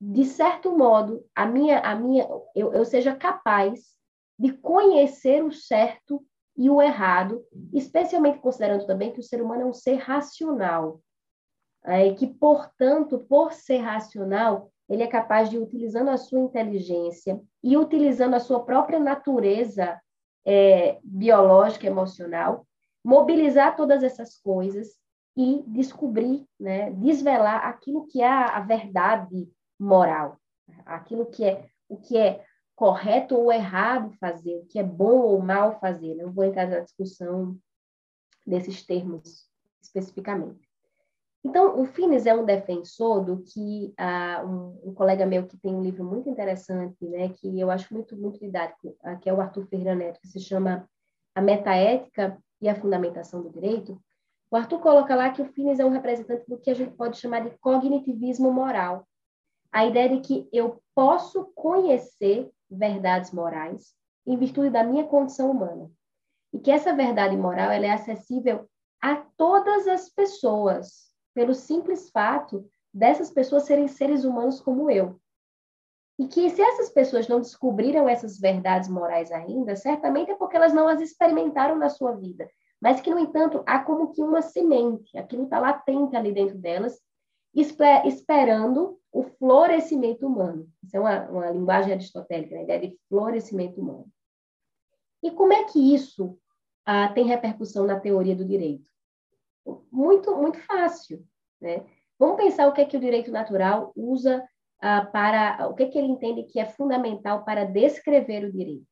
de certo modo, a minha, a minha, eu, eu seja capaz de conhecer o certo e o errado, especialmente considerando também que o ser humano é um ser racional, é, que, portanto, por ser racional, ele é capaz de, utilizando a sua inteligência e utilizando a sua própria natureza é, biológica, emocional, mobilizar todas essas coisas e descobrir, né, desvelar aquilo que é a verdade moral, aquilo que é o que é correto ou errado fazer, o que é bom ou mal fazer. Não vou entrar na discussão desses termos especificamente. Então, o Fines é um defensor do que uh, um, um, colega meu que tem um livro muito interessante, né, que eu acho muito, muito didático, uh, que é o Arthur Ferreira Neto, que se chama A Metaética e a Fundamentação do Direito. O Arthur coloca lá que o Fines é um representante do que a gente pode chamar de cognitivismo moral. A ideia de que eu posso conhecer verdades morais em virtude da minha condição humana. E que essa verdade moral ela é acessível a todas as pessoas, pelo simples fato dessas pessoas serem seres humanos como eu. E que se essas pessoas não descobriram essas verdades morais ainda, certamente é porque elas não as experimentaram na sua vida. Mas que, no entanto, há como que uma semente, aquilo está latente ali dentro delas, esperando o florescimento humano. Isso é uma, uma linguagem aristotélica, né? a ideia de florescimento humano. E como é que isso ah, tem repercussão na teoria do direito? Muito, muito fácil. Né? Vamos pensar o que é que o direito natural usa ah, para. O que é que ele entende que é fundamental para descrever o direito.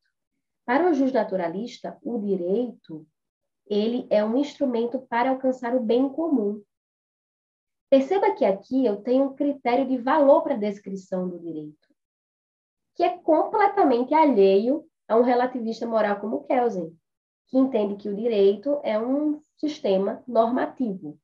Para o justnaturalista, o direito ele é um instrumento para alcançar o bem comum. Perceba que aqui eu tenho um critério de valor para a descrição do direito, que é completamente alheio a um relativista moral como Kelsen, que entende que o direito é um sistema normativo.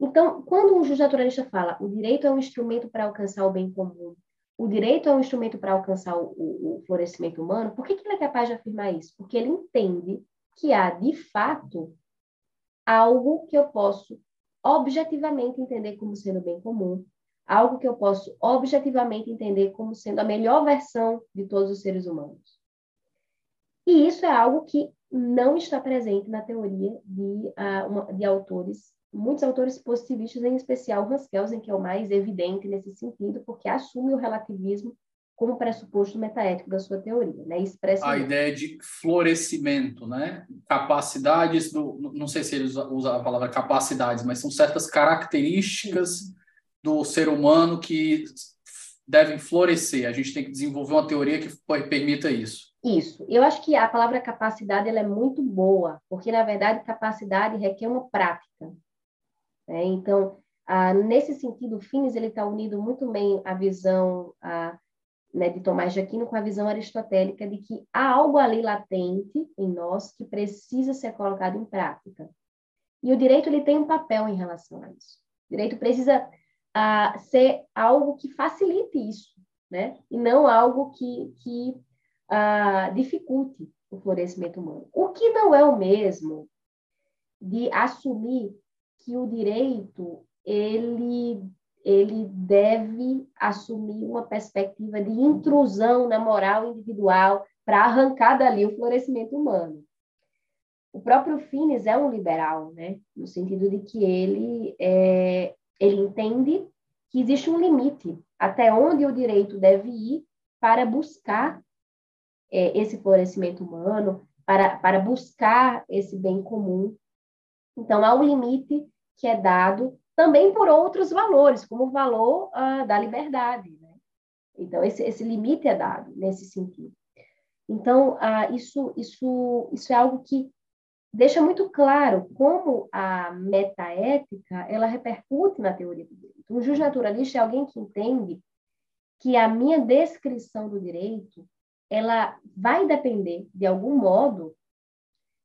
Então, quando um justnaturalista fala o direito é um instrumento para alcançar o bem comum, o direito é um instrumento para alcançar o, o, florescimento humano, por que, que ele é capaz de afirmar isso? Porque ele entende que há, de fato, algo que eu posso objetivamente entender como sendo bem comum, algo que eu posso objetivamente entender como sendo a melhor versão de todos os seres humanos. E isso é algo que não está presente na teoria de, uh, uma, de autores, muitos autores positivistas, em especial Hans Kelsen, que é o mais evidente nesse sentido, porque assume o relativismo como pressuposto metaético da sua teoria, né? Expressa a ideia de florescimento, né? Capacidades do, não sei se ele usa, usa, a palavra capacidades, mas são certas características do ser humano que devem florescer. A gente tem que desenvolver uma teoria que permita isso. Isso. Eu acho que a palavra capacidade ela é muito boa, porque na verdade capacidade requer uma prática. Né? Então, ah, nesse sentido, o Finis ele está unido muito bem à visão ah, né, de Tomás de Aquino com a visão aristotélica de que há algo ali latente em nós que precisa ser colocado em prática. E o direito ele tem um papel em relação a isso. O direito precisa uh, ser algo que facilite isso, né? E não algo que, que uh, dificulte o florescimento humano. O que não é o mesmo de assumir que o direito ele ele deve assumir uma perspectiva de intrusão na moral individual para arrancar dali o florescimento humano. O próprio Fines é um liberal, né? no sentido de que ele, é, ele entende que existe um limite até onde o direito deve ir para buscar é, esse florescimento humano, para, para buscar esse bem comum. Então, há um limite que é dado também por outros valores, como o valor uh, da liberdade. Né? Então, esse, esse limite é dado nesse sentido. Então, uh, isso, isso, isso é algo que deixa muito claro como a metaética ela repercute na teoria do direito. Um juiz naturalista é alguém que entende que a minha descrição do direito ela vai depender, de algum modo,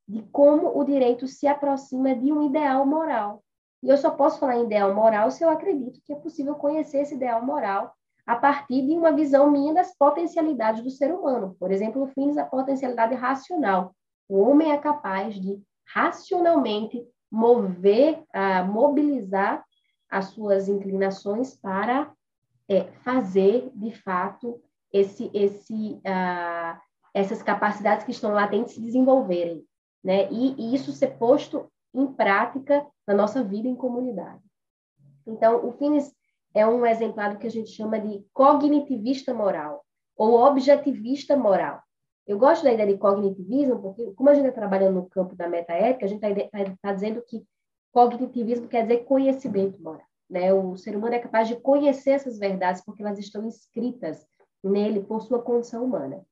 de como o direito se aproxima de um ideal moral. E eu só posso falar em ideal moral se eu acredito que é possível conhecer esse ideal moral a partir de uma visão minha das potencialidades do ser humano. Por exemplo, fins a potencialidade racional. O homem é capaz de racionalmente mover, uh, mobilizar as suas inclinações para é, fazer, de fato, esse, esse, uh, essas capacidades que estão latentes se desenvolverem. Né? E, e isso ser posto em prática na nossa vida em comunidade. Então, o Finis é um exemplar do que a gente chama de cognitivista moral ou objetivista moral. Eu gosto da ideia de cognitivismo porque, como a gente está trabalhando no campo da metaética, a gente está tá, tá dizendo que cognitivismo quer dizer conhecimento moral. Né? O ser humano é capaz de conhecer essas verdades porque elas estão escritas nele por sua condição humana.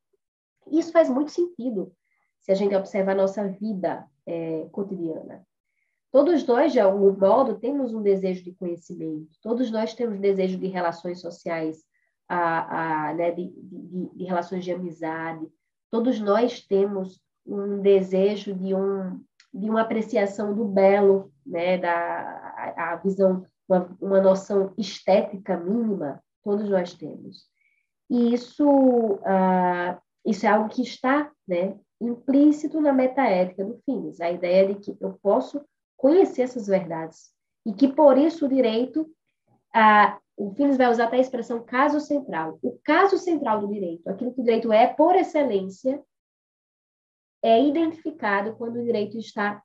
Isso faz muito sentido se a gente observa a nossa vida é, cotidiana. Todos nós, de algum modo, temos um desejo de conhecimento, todos nós temos desejo de relações sociais, a, a, né, de, de, de, relações de amizade, todos nós temos um desejo de, um, de uma apreciação do belo, né, da a, a visão, uma, uma noção estética mínima, todos nós temos. E isso, uh, isso é algo que está né, implícito na metaética do Finis, a ideia de que eu posso conhecer essas verdades e que por isso o direito, ah, o Finis vai usar até a expressão caso central. O caso central do direito, aquilo que o direito é por excelência, é identificado quando o direito está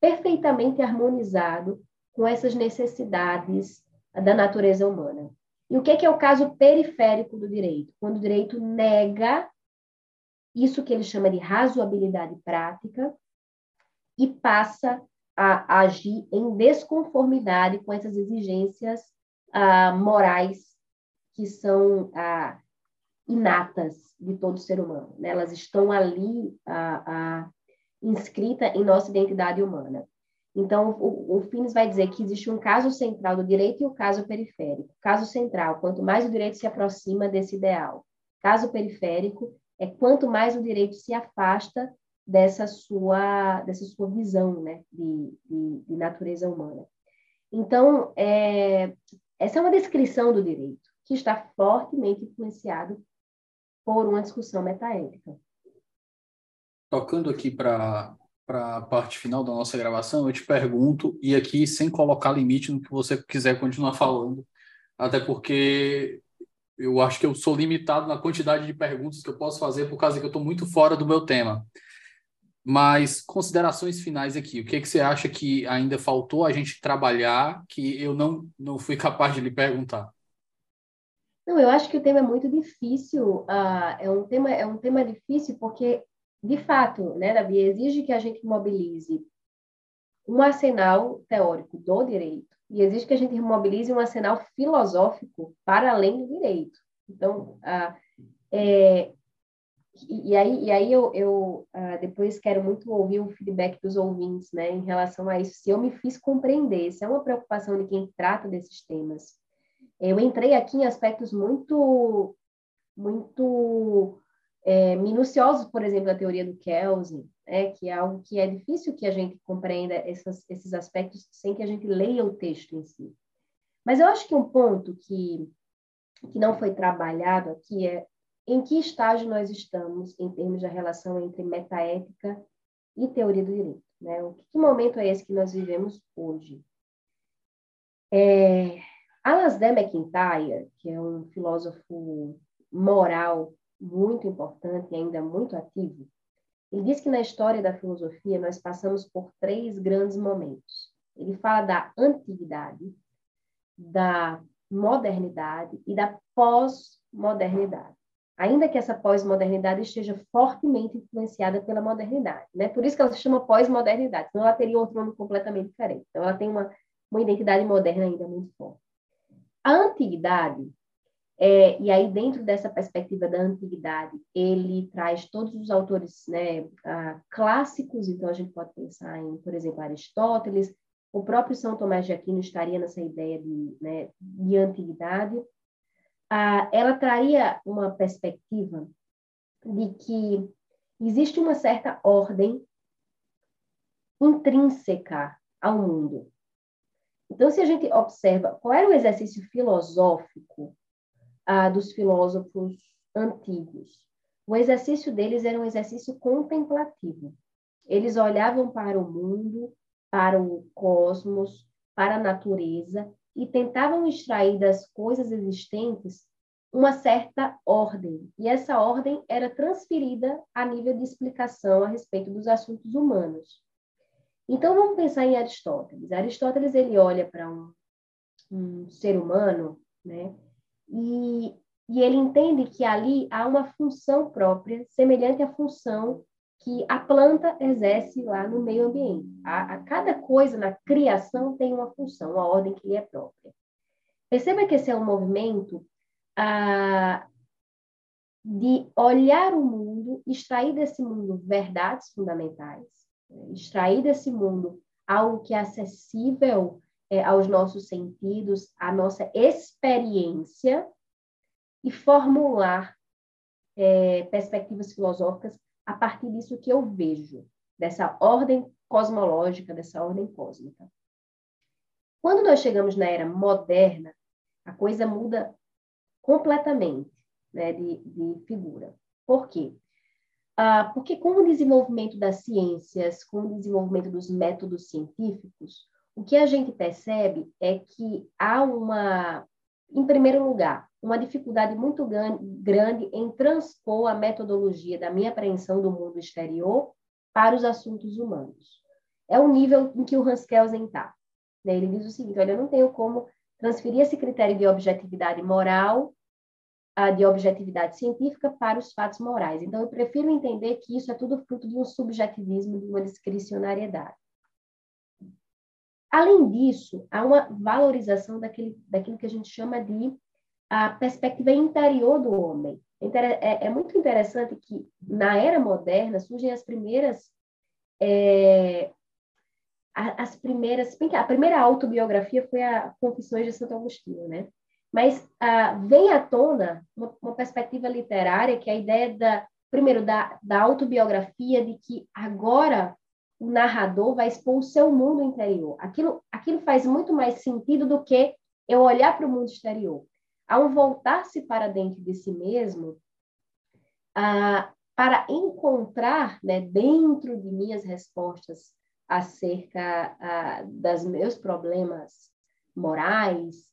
perfeitamente harmonizado com essas necessidades da natureza humana. E o que é, que é o caso periférico do direito? Quando o direito nega isso que ele chama de razoabilidade prática e passa a agir em desconformidade com essas exigências ah, morais que são ah, inatas de todo ser humano. Né? Elas estão ali ah, inscritas em nossa identidade humana. Então, o, o Fines vai dizer que existe um caso central do direito e o um caso periférico. Caso central, quanto mais o direito se aproxima desse ideal. Caso periférico é quanto mais o direito se afasta dessa sua, dessa sua visão né, de, de, de natureza humana. Então, é, essa é uma descrição do direito que está fortemente influenciado por uma discussão metaética. Tocando aqui para a parte final da nossa gravação, eu te pergunto, e aqui sem colocar limite no que você quiser continuar falando, até porque eu acho que eu sou limitado na quantidade de perguntas que eu posso fazer por causa que eu estou muito fora do meu tema. Mas considerações finais aqui, o que, que você acha que ainda faltou a gente trabalhar que eu não, não fui <laughs> capaz de lhe perguntar? Não, eu acho que o tema é muito difícil. Uh, é um tema é um tema difícil porque de fato, né, Davi, exige que a gente mobilize um arsenal teórico do direito e exige que a gente mobilize um arsenal filosófico para além do direito. Então, ah, é, e, aí, e aí eu, eu ah, depois quero muito ouvir o feedback dos ouvintes né, em relação a isso, se eu me fiz compreender, se é uma preocupação de quem trata desses temas. Eu entrei aqui em aspectos muito, muito é, minuciosos, por exemplo, da teoria do Kelsen, né, que é algo que é difícil que a gente compreenda essas, esses aspectos sem que a gente leia o texto em si. Mas eu acho que um ponto que, que não foi trabalhado aqui é em que estágio nós estamos em termos da relação entre metaética e teoria do direito. Né? O que, que momento é esse que nós vivemos hoje? É, Alasdair MacIntyre, que é um filósofo moral muito importante e ainda muito ativo, ele diz que na história da filosofia nós passamos por três grandes momentos. Ele fala da antiguidade, da modernidade e da pós-modernidade. Ainda que essa pós-modernidade esteja fortemente influenciada pela modernidade, né? Por isso que ela se chama pós-modernidade, senão ela teria outro nome completamente diferente. Então ela tem uma, uma identidade moderna ainda muito forte. A antiguidade é, e aí, dentro dessa perspectiva da antiguidade, ele traz todos os autores né, ah, clássicos, então a gente pode pensar em, por exemplo, Aristóteles, o próprio São Tomás de Aquino estaria nessa ideia de, né, de antiguidade. Ah, ela traria uma perspectiva de que existe uma certa ordem intrínseca ao mundo. Então, se a gente observa qual era o exercício filosófico ah, dos filósofos antigos. O exercício deles era um exercício contemplativo. Eles olhavam para o mundo, para o cosmos, para a natureza e tentavam extrair das coisas existentes uma certa ordem. E essa ordem era transferida a nível de explicação a respeito dos assuntos humanos. Então vamos pensar em Aristóteles. Aristóteles ele olha para um, um ser humano, né? E, e ele entende que ali há uma função própria, semelhante à função que a planta exerce lá no meio ambiente. A, a, cada coisa na criação tem uma função, uma ordem que lhe é própria. Perceba que esse é um movimento ah, de olhar o mundo, extrair desse mundo verdades fundamentais, né? extrair desse mundo algo que é acessível é, aos nossos sentidos, à nossa experiência e formular é, perspectivas filosóficas a partir disso que eu vejo, dessa ordem cosmológica, dessa ordem cósmica. Quando nós chegamos na era moderna, a coisa muda completamente né, de, de figura. Por quê? Ah, porque com o desenvolvimento das ciências, com o desenvolvimento dos métodos científicos, o que a gente percebe é que há uma, em primeiro lugar, uma dificuldade muito grande em transpor a metodologia da minha apreensão do mundo exterior para os assuntos humanos. É o nível em que o Hans Kelsen está. Né? Ele diz o seguinte: olha, eu não tenho como transferir esse critério de objetividade moral, de objetividade científica, para os fatos morais. Então, eu prefiro entender que isso é tudo fruto de um subjetivismo, de uma discricionariedade. Além disso, há uma valorização daquele, daquilo que a gente chama de a perspectiva interior do homem. É, é muito interessante que, na era moderna, surgem as primeiras é, as primeiras, a primeira autobiografia foi a Confissões de Santo Agostinho, né? Mas ah, vem à tona uma, uma, perspectiva literária que é a ideia da, primeiro, da, da autobiografia de que agora o narrador vai expor o seu mundo interior. Aquilo, aquilo faz muito mais sentido do que eu olhar para o mundo exterior. Ao voltar-se para dentro de si mesmo, ah, para encontrar né, dentro de minhas respostas acerca uh, dos meus problemas morais,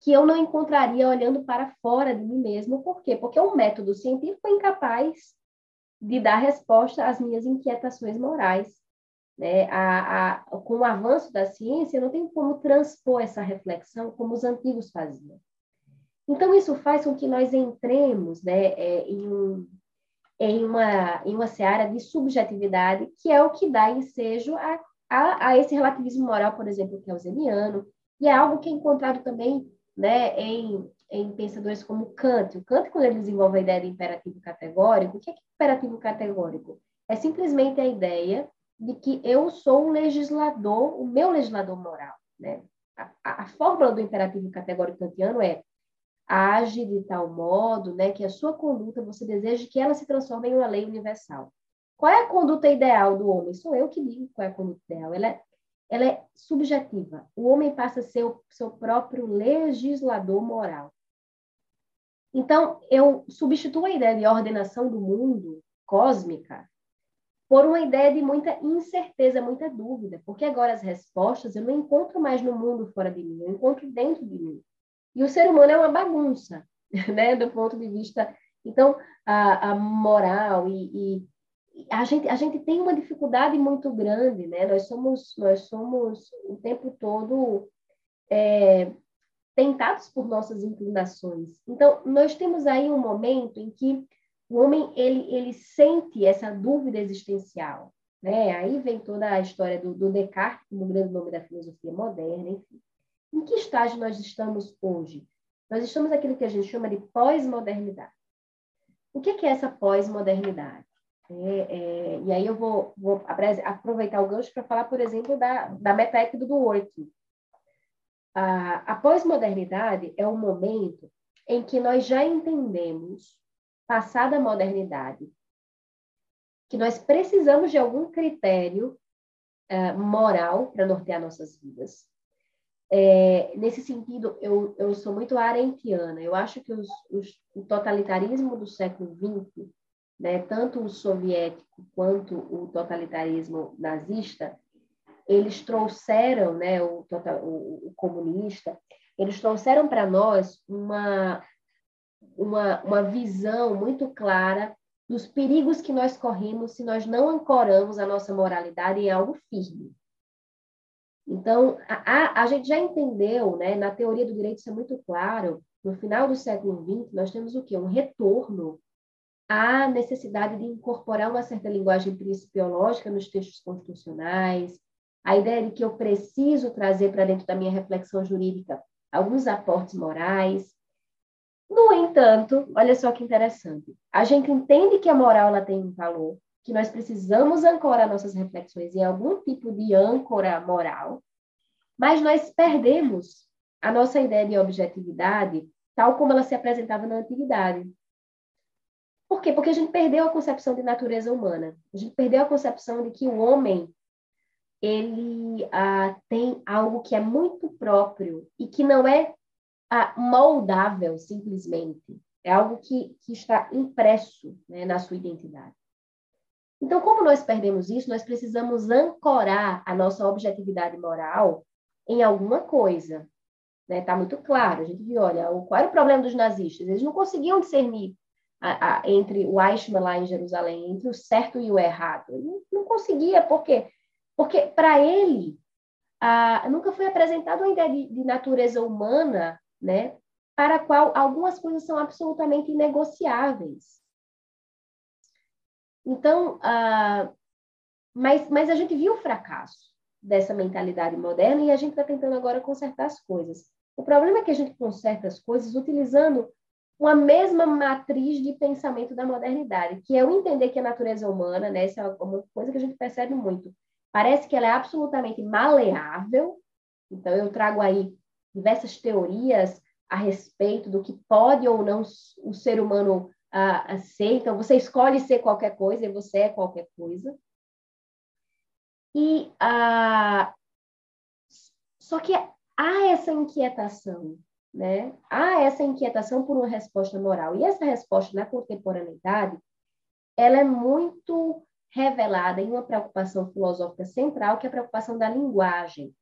que eu não encontraria olhando para fora de mim mesmo. Por quê? Porque o método científico é incapaz de dar resposta às minhas inquietações morais. Né? A, a, com o avanço da ciência, não tem como transpor essa reflexão como os antigos faziam. Então, isso faz com que nós entremos né, é, em um em uma, em uma seara de subjetividade, que é o que dá ensejo a, a, a esse relativismo moral, por exemplo, que é o zeliano, e é algo que é encontrado também né, em, em pensadores como Kant. O Kant, quando ele desenvolve a ideia de imperativo categórico, o que é, que é imperativo categórico? É simplesmente a ideia de que eu sou o legislador, o meu legislador moral. Né? A, a, a fórmula do imperativo categórico kantiano é age de tal modo né, que a sua conduta você deseja que ela se transforme em uma lei universal. Qual é a conduta ideal do homem? Sou eu que digo qual é a conduta ideal. Ela é, ela é subjetiva. O homem passa a ser o seu próprio legislador moral. Então, eu substituo a ideia de ordenação do mundo cósmica por uma ideia de muita incerteza, muita dúvida, porque agora as respostas eu não encontro mais no mundo fora de mim, eu encontro dentro de mim. E o ser humano é uma bagunça, <laughs> né, do ponto de vista. Então, a, a moral e, e, a gente, a gente tem uma dificuldade muito grande, né? Nós somos, nós somos o tempo todo é, tentados por nossas inclinações. Então, nós temos aí um momento em que o homem ele, ele sente essa dúvida existencial, né? Aí vem toda a história do, do Descartes, como grande nome da filosofia moderna, enfim. Em que estágio nós estamos hoje? Nós estamos naquilo que a gente chama de pós-modernidade. O que é essa pós-modernidade? É, é, e aí eu vou, vou aproveitar o gancho para falar, por exemplo, da, da metaética do working. A, a pós-modernidade é o momento em que nós já entendemos, passada a modernidade, que nós precisamos de algum critério uh, moral para nortear nossas vidas, é, nesse sentido, eu, eu sou muito arendtiana. Eu acho que os, os, o totalitarismo do século XX, né, tanto o soviético quanto o totalitarismo nazista, eles trouxeram, né, o, total, o, o comunista, eles trouxeram para nós uma, uma, uma visão muito clara dos perigos que nós corremos se nós não ancoramos a nossa moralidade em algo firme. Então, a, a, a gente já entendeu, né, na teoria do direito isso é muito claro, no final do século XX, nós temos o quê? Um retorno à necessidade de incorporar uma certa linguagem principiológica nos textos constitucionais, a ideia de que eu preciso trazer para dentro da minha reflexão jurídica alguns aportes morais. No entanto, olha só que interessante, a gente entende que a moral ela tem um valor, que nós precisamos ancorar nossas reflexões em algum tipo de âncora moral, mas nós perdemos a nossa ideia de objetividade tal como ela se apresentava na antiguidade. Por quê? Porque a gente perdeu a concepção de natureza humana. A gente perdeu a concepção de que o homem ele ah, tem algo que é muito próprio e que não é moldável simplesmente. É algo que, que está impresso né, na sua identidade. Então, como nós perdemos isso, nós precisamos ancorar a nossa objetividade moral em alguma coisa. Está né? Tá muito claro. A gente viu, olha, qual era o problema dos nazistas? Eles não conseguiam discernir a, a, entre o Eichmann lá em Jerusalém, entre o certo e o errado. Ele não, não conseguia, por quê? Porque para ele, ah, nunca foi apresentada uma ideia de, de natureza humana, né, para a qual algumas coisas são absolutamente inegociáveis. Então, ah, mas, mas a gente viu o fracasso dessa mentalidade moderna e a gente está tentando agora consertar as coisas. O problema é que a gente conserta as coisas utilizando uma mesma matriz de pensamento da modernidade, que é o entender que a natureza humana, né, essa é uma coisa que a gente percebe muito, parece que ela é absolutamente maleável. Então, eu trago aí diversas teorias a respeito do que pode ou não o ser humano uh, ser. Então, você escolhe ser qualquer coisa e você é qualquer coisa. E só que há essa inquietação, né? Há essa inquietação por uma resposta moral. E essa resposta na contemporaneidade, ela é muito revelada em uma preocupação filosófica central, que é a preocupação da linguagem.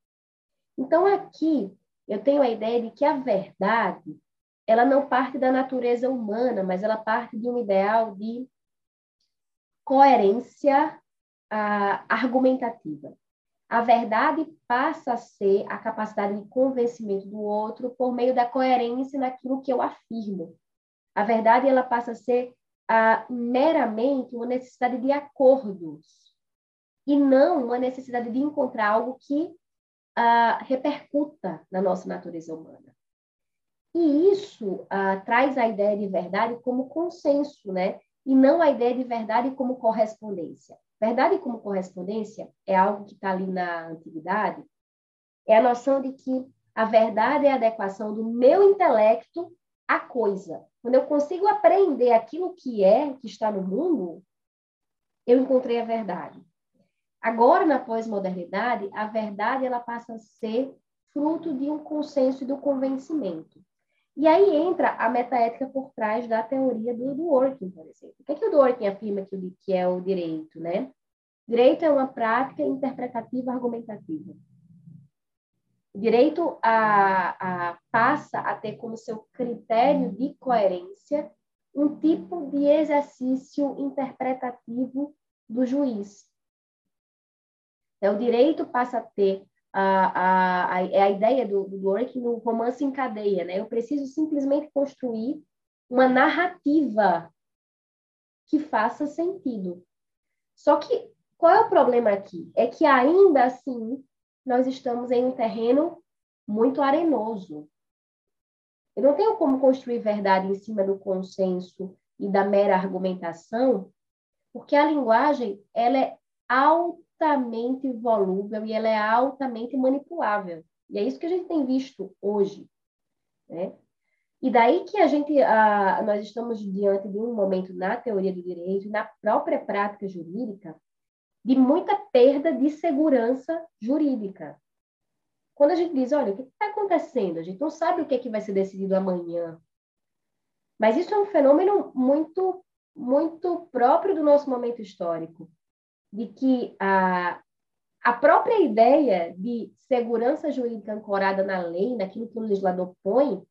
Então, aqui, eu tenho a ideia de que a verdade, ela não parte da natureza humana, mas ela parte de um ideal de coerência argumentativa. A verdade passa a ser a capacidade de convencimento do outro por meio da coerência naquilo que eu afirmo. A verdade ela passa a ser meramente uma necessidade de acordos e não uma necessidade de encontrar algo que repercuta na nossa natureza humana. E isso traz a ideia de verdade como consenso, né? E não a ideia de verdade como correspondência. Verdade como correspondência é algo que está ali na antiguidade, é a noção de que a verdade é a adequação do meu intelecto à coisa. Quando eu consigo aprender aquilo que é, que está no mundo, eu encontrei a verdade. Agora, na pós-modernidade, a verdade ela passa a ser fruto de um consenso e do convencimento. E aí entra a metaética por trás da teoria do, working, por exemplo. O que, é que o Dworkin afirma que, que é o direito, né? Direito é uma prática interpretativa argumentativa. O direito a, a, passa a ter como seu critério de coerência um tipo de exercício interpretativo do juiz. Então, o direito passa a ter a, a, é a ideia do, do Dworkin no romance em cadeia, né? Eu preciso simplesmente construir uma narrativa que faça sentido. Só que qual é o problema aqui? É que ainda assim nós estamos em um terreno muito arenoso. Eu não tenho como construir verdade em cima do consenso e da mera argumentação, porque a linguagem ela é alta altamente volúvel e ela é altamente manipulável. E é isso que a gente tem visto hoje. Né? E daí que a gente, nós estamos diante de um momento na teoria do direito, na própria prática jurídica, de muita perda de segurança jurídica. Quando a gente diz, olha, o que está acontecendo? A gente não sabe o que, é que vai ser decidido amanhã. Mas isso é um fenômeno muito, muito próprio do nosso momento histórico de que a, a própria ideia de segurança jurídica ancorada na lei, naquilo que o legislador põe,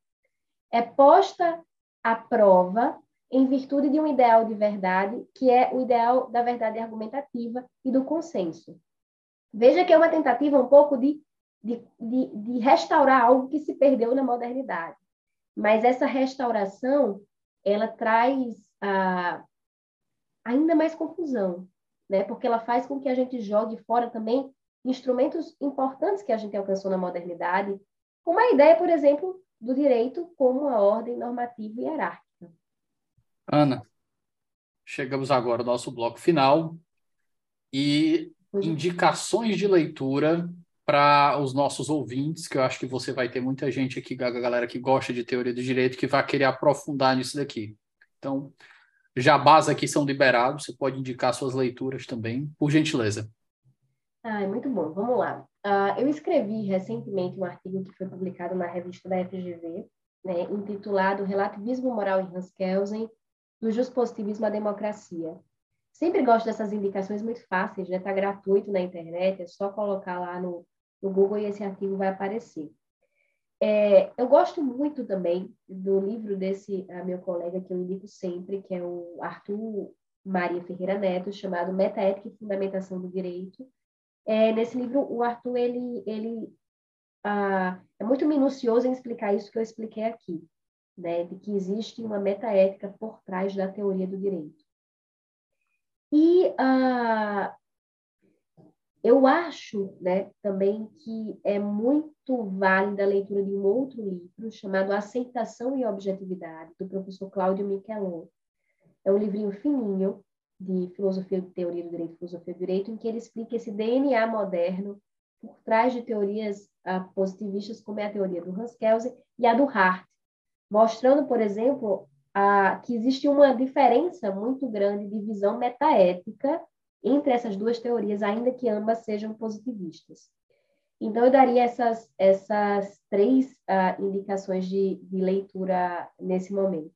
é posta à prova em virtude de um ideal de verdade, que é o ideal da verdade argumentativa e do consenso. Veja que é uma tentativa um pouco de, de, de, de restaurar algo que se perdeu na modernidade. Mas essa restauração, ela traz ah, ainda mais confusão, né? Porque ela faz com que a gente jogue fora também instrumentos importantes que a gente alcançou na modernidade, como a ideia, por exemplo, do direito como uma ordem normativa e hierárquica. Ana, chegamos agora ao nosso bloco final e é. indicações de leitura para os nossos ouvintes, que eu acho que você vai ter muita gente aqui, a galera que gosta de teoria do direito, que vai querer aprofundar nisso daqui. Então, Jabás aqui são liberados, você pode indicar suas leituras também, por gentileza. Ah, muito bom, vamos lá. Uh, eu escrevi recentemente um artigo que foi publicado na revista da FGV, né, intitulado Relativismo Moral em Hans Kelsen, do Positivismo à Democracia. Sempre gosto dessas indicações muito fáceis, né? Está gratuito na internet, é só colocar lá no, no Google e esse artigo vai aparecer. É, eu gosto muito também do livro desse meu colega que eu indico sempre, que é o Arthur Maria Ferreira Neto, chamado Metaética e Fundamentação do Direito. É, nesse livro, o Arthur ele, ele ah, é muito minucioso em explicar isso que eu expliquei aqui, né, de que existe uma metaética por trás da teoria do direito. E ah, eu acho né, também que é muito válida a leitura de um outro livro chamado Aceitação e Objetividade, do professor Cláudio Michelon. É um livrinho fininho de filosofia de teoria do direito filosofia do direito, em que ele explica esse DNA moderno por trás de teorias uh, positivistas, como é a teoria do Hans Kelsen e a do Hart, mostrando, por exemplo, uh, que existe uma diferença muito grande de visão metaética entre essas duas teorias, ainda que ambas sejam positivistas. Então, eu daria essas, essas três uh, indicações de, de leitura nesse momento.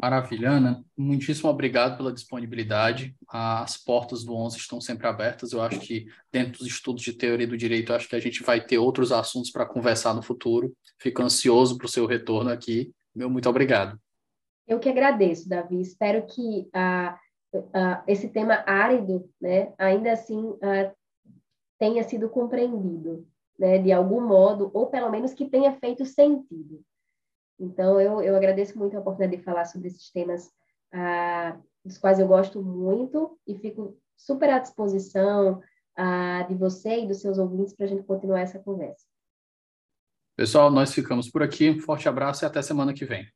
Maravilha, Ana. Muitíssimo obrigado pela disponibilidade. As portas do 11 estão sempre abertas. Eu acho que, dentro dos estudos de teoria do direito, acho que a gente vai ter outros assuntos para conversar no futuro. Fico ansioso para o seu retorno aqui. Meu muito obrigado. Eu que agradeço, Davi. Espero que uh, uh, esse tema árido, né, ainda assim, uh, tenha sido compreendido, né, de algum modo, ou pelo menos que tenha feito sentido. Então, eu, eu agradeço muito a oportunidade de falar sobre esses temas uh, dos quais eu gosto muito e fico super à disposição de você e dos seus ouvintes para a gente continuar essa conversa. Pessoal, nós ficamos por aqui. Um forte abraço e até semana que vem.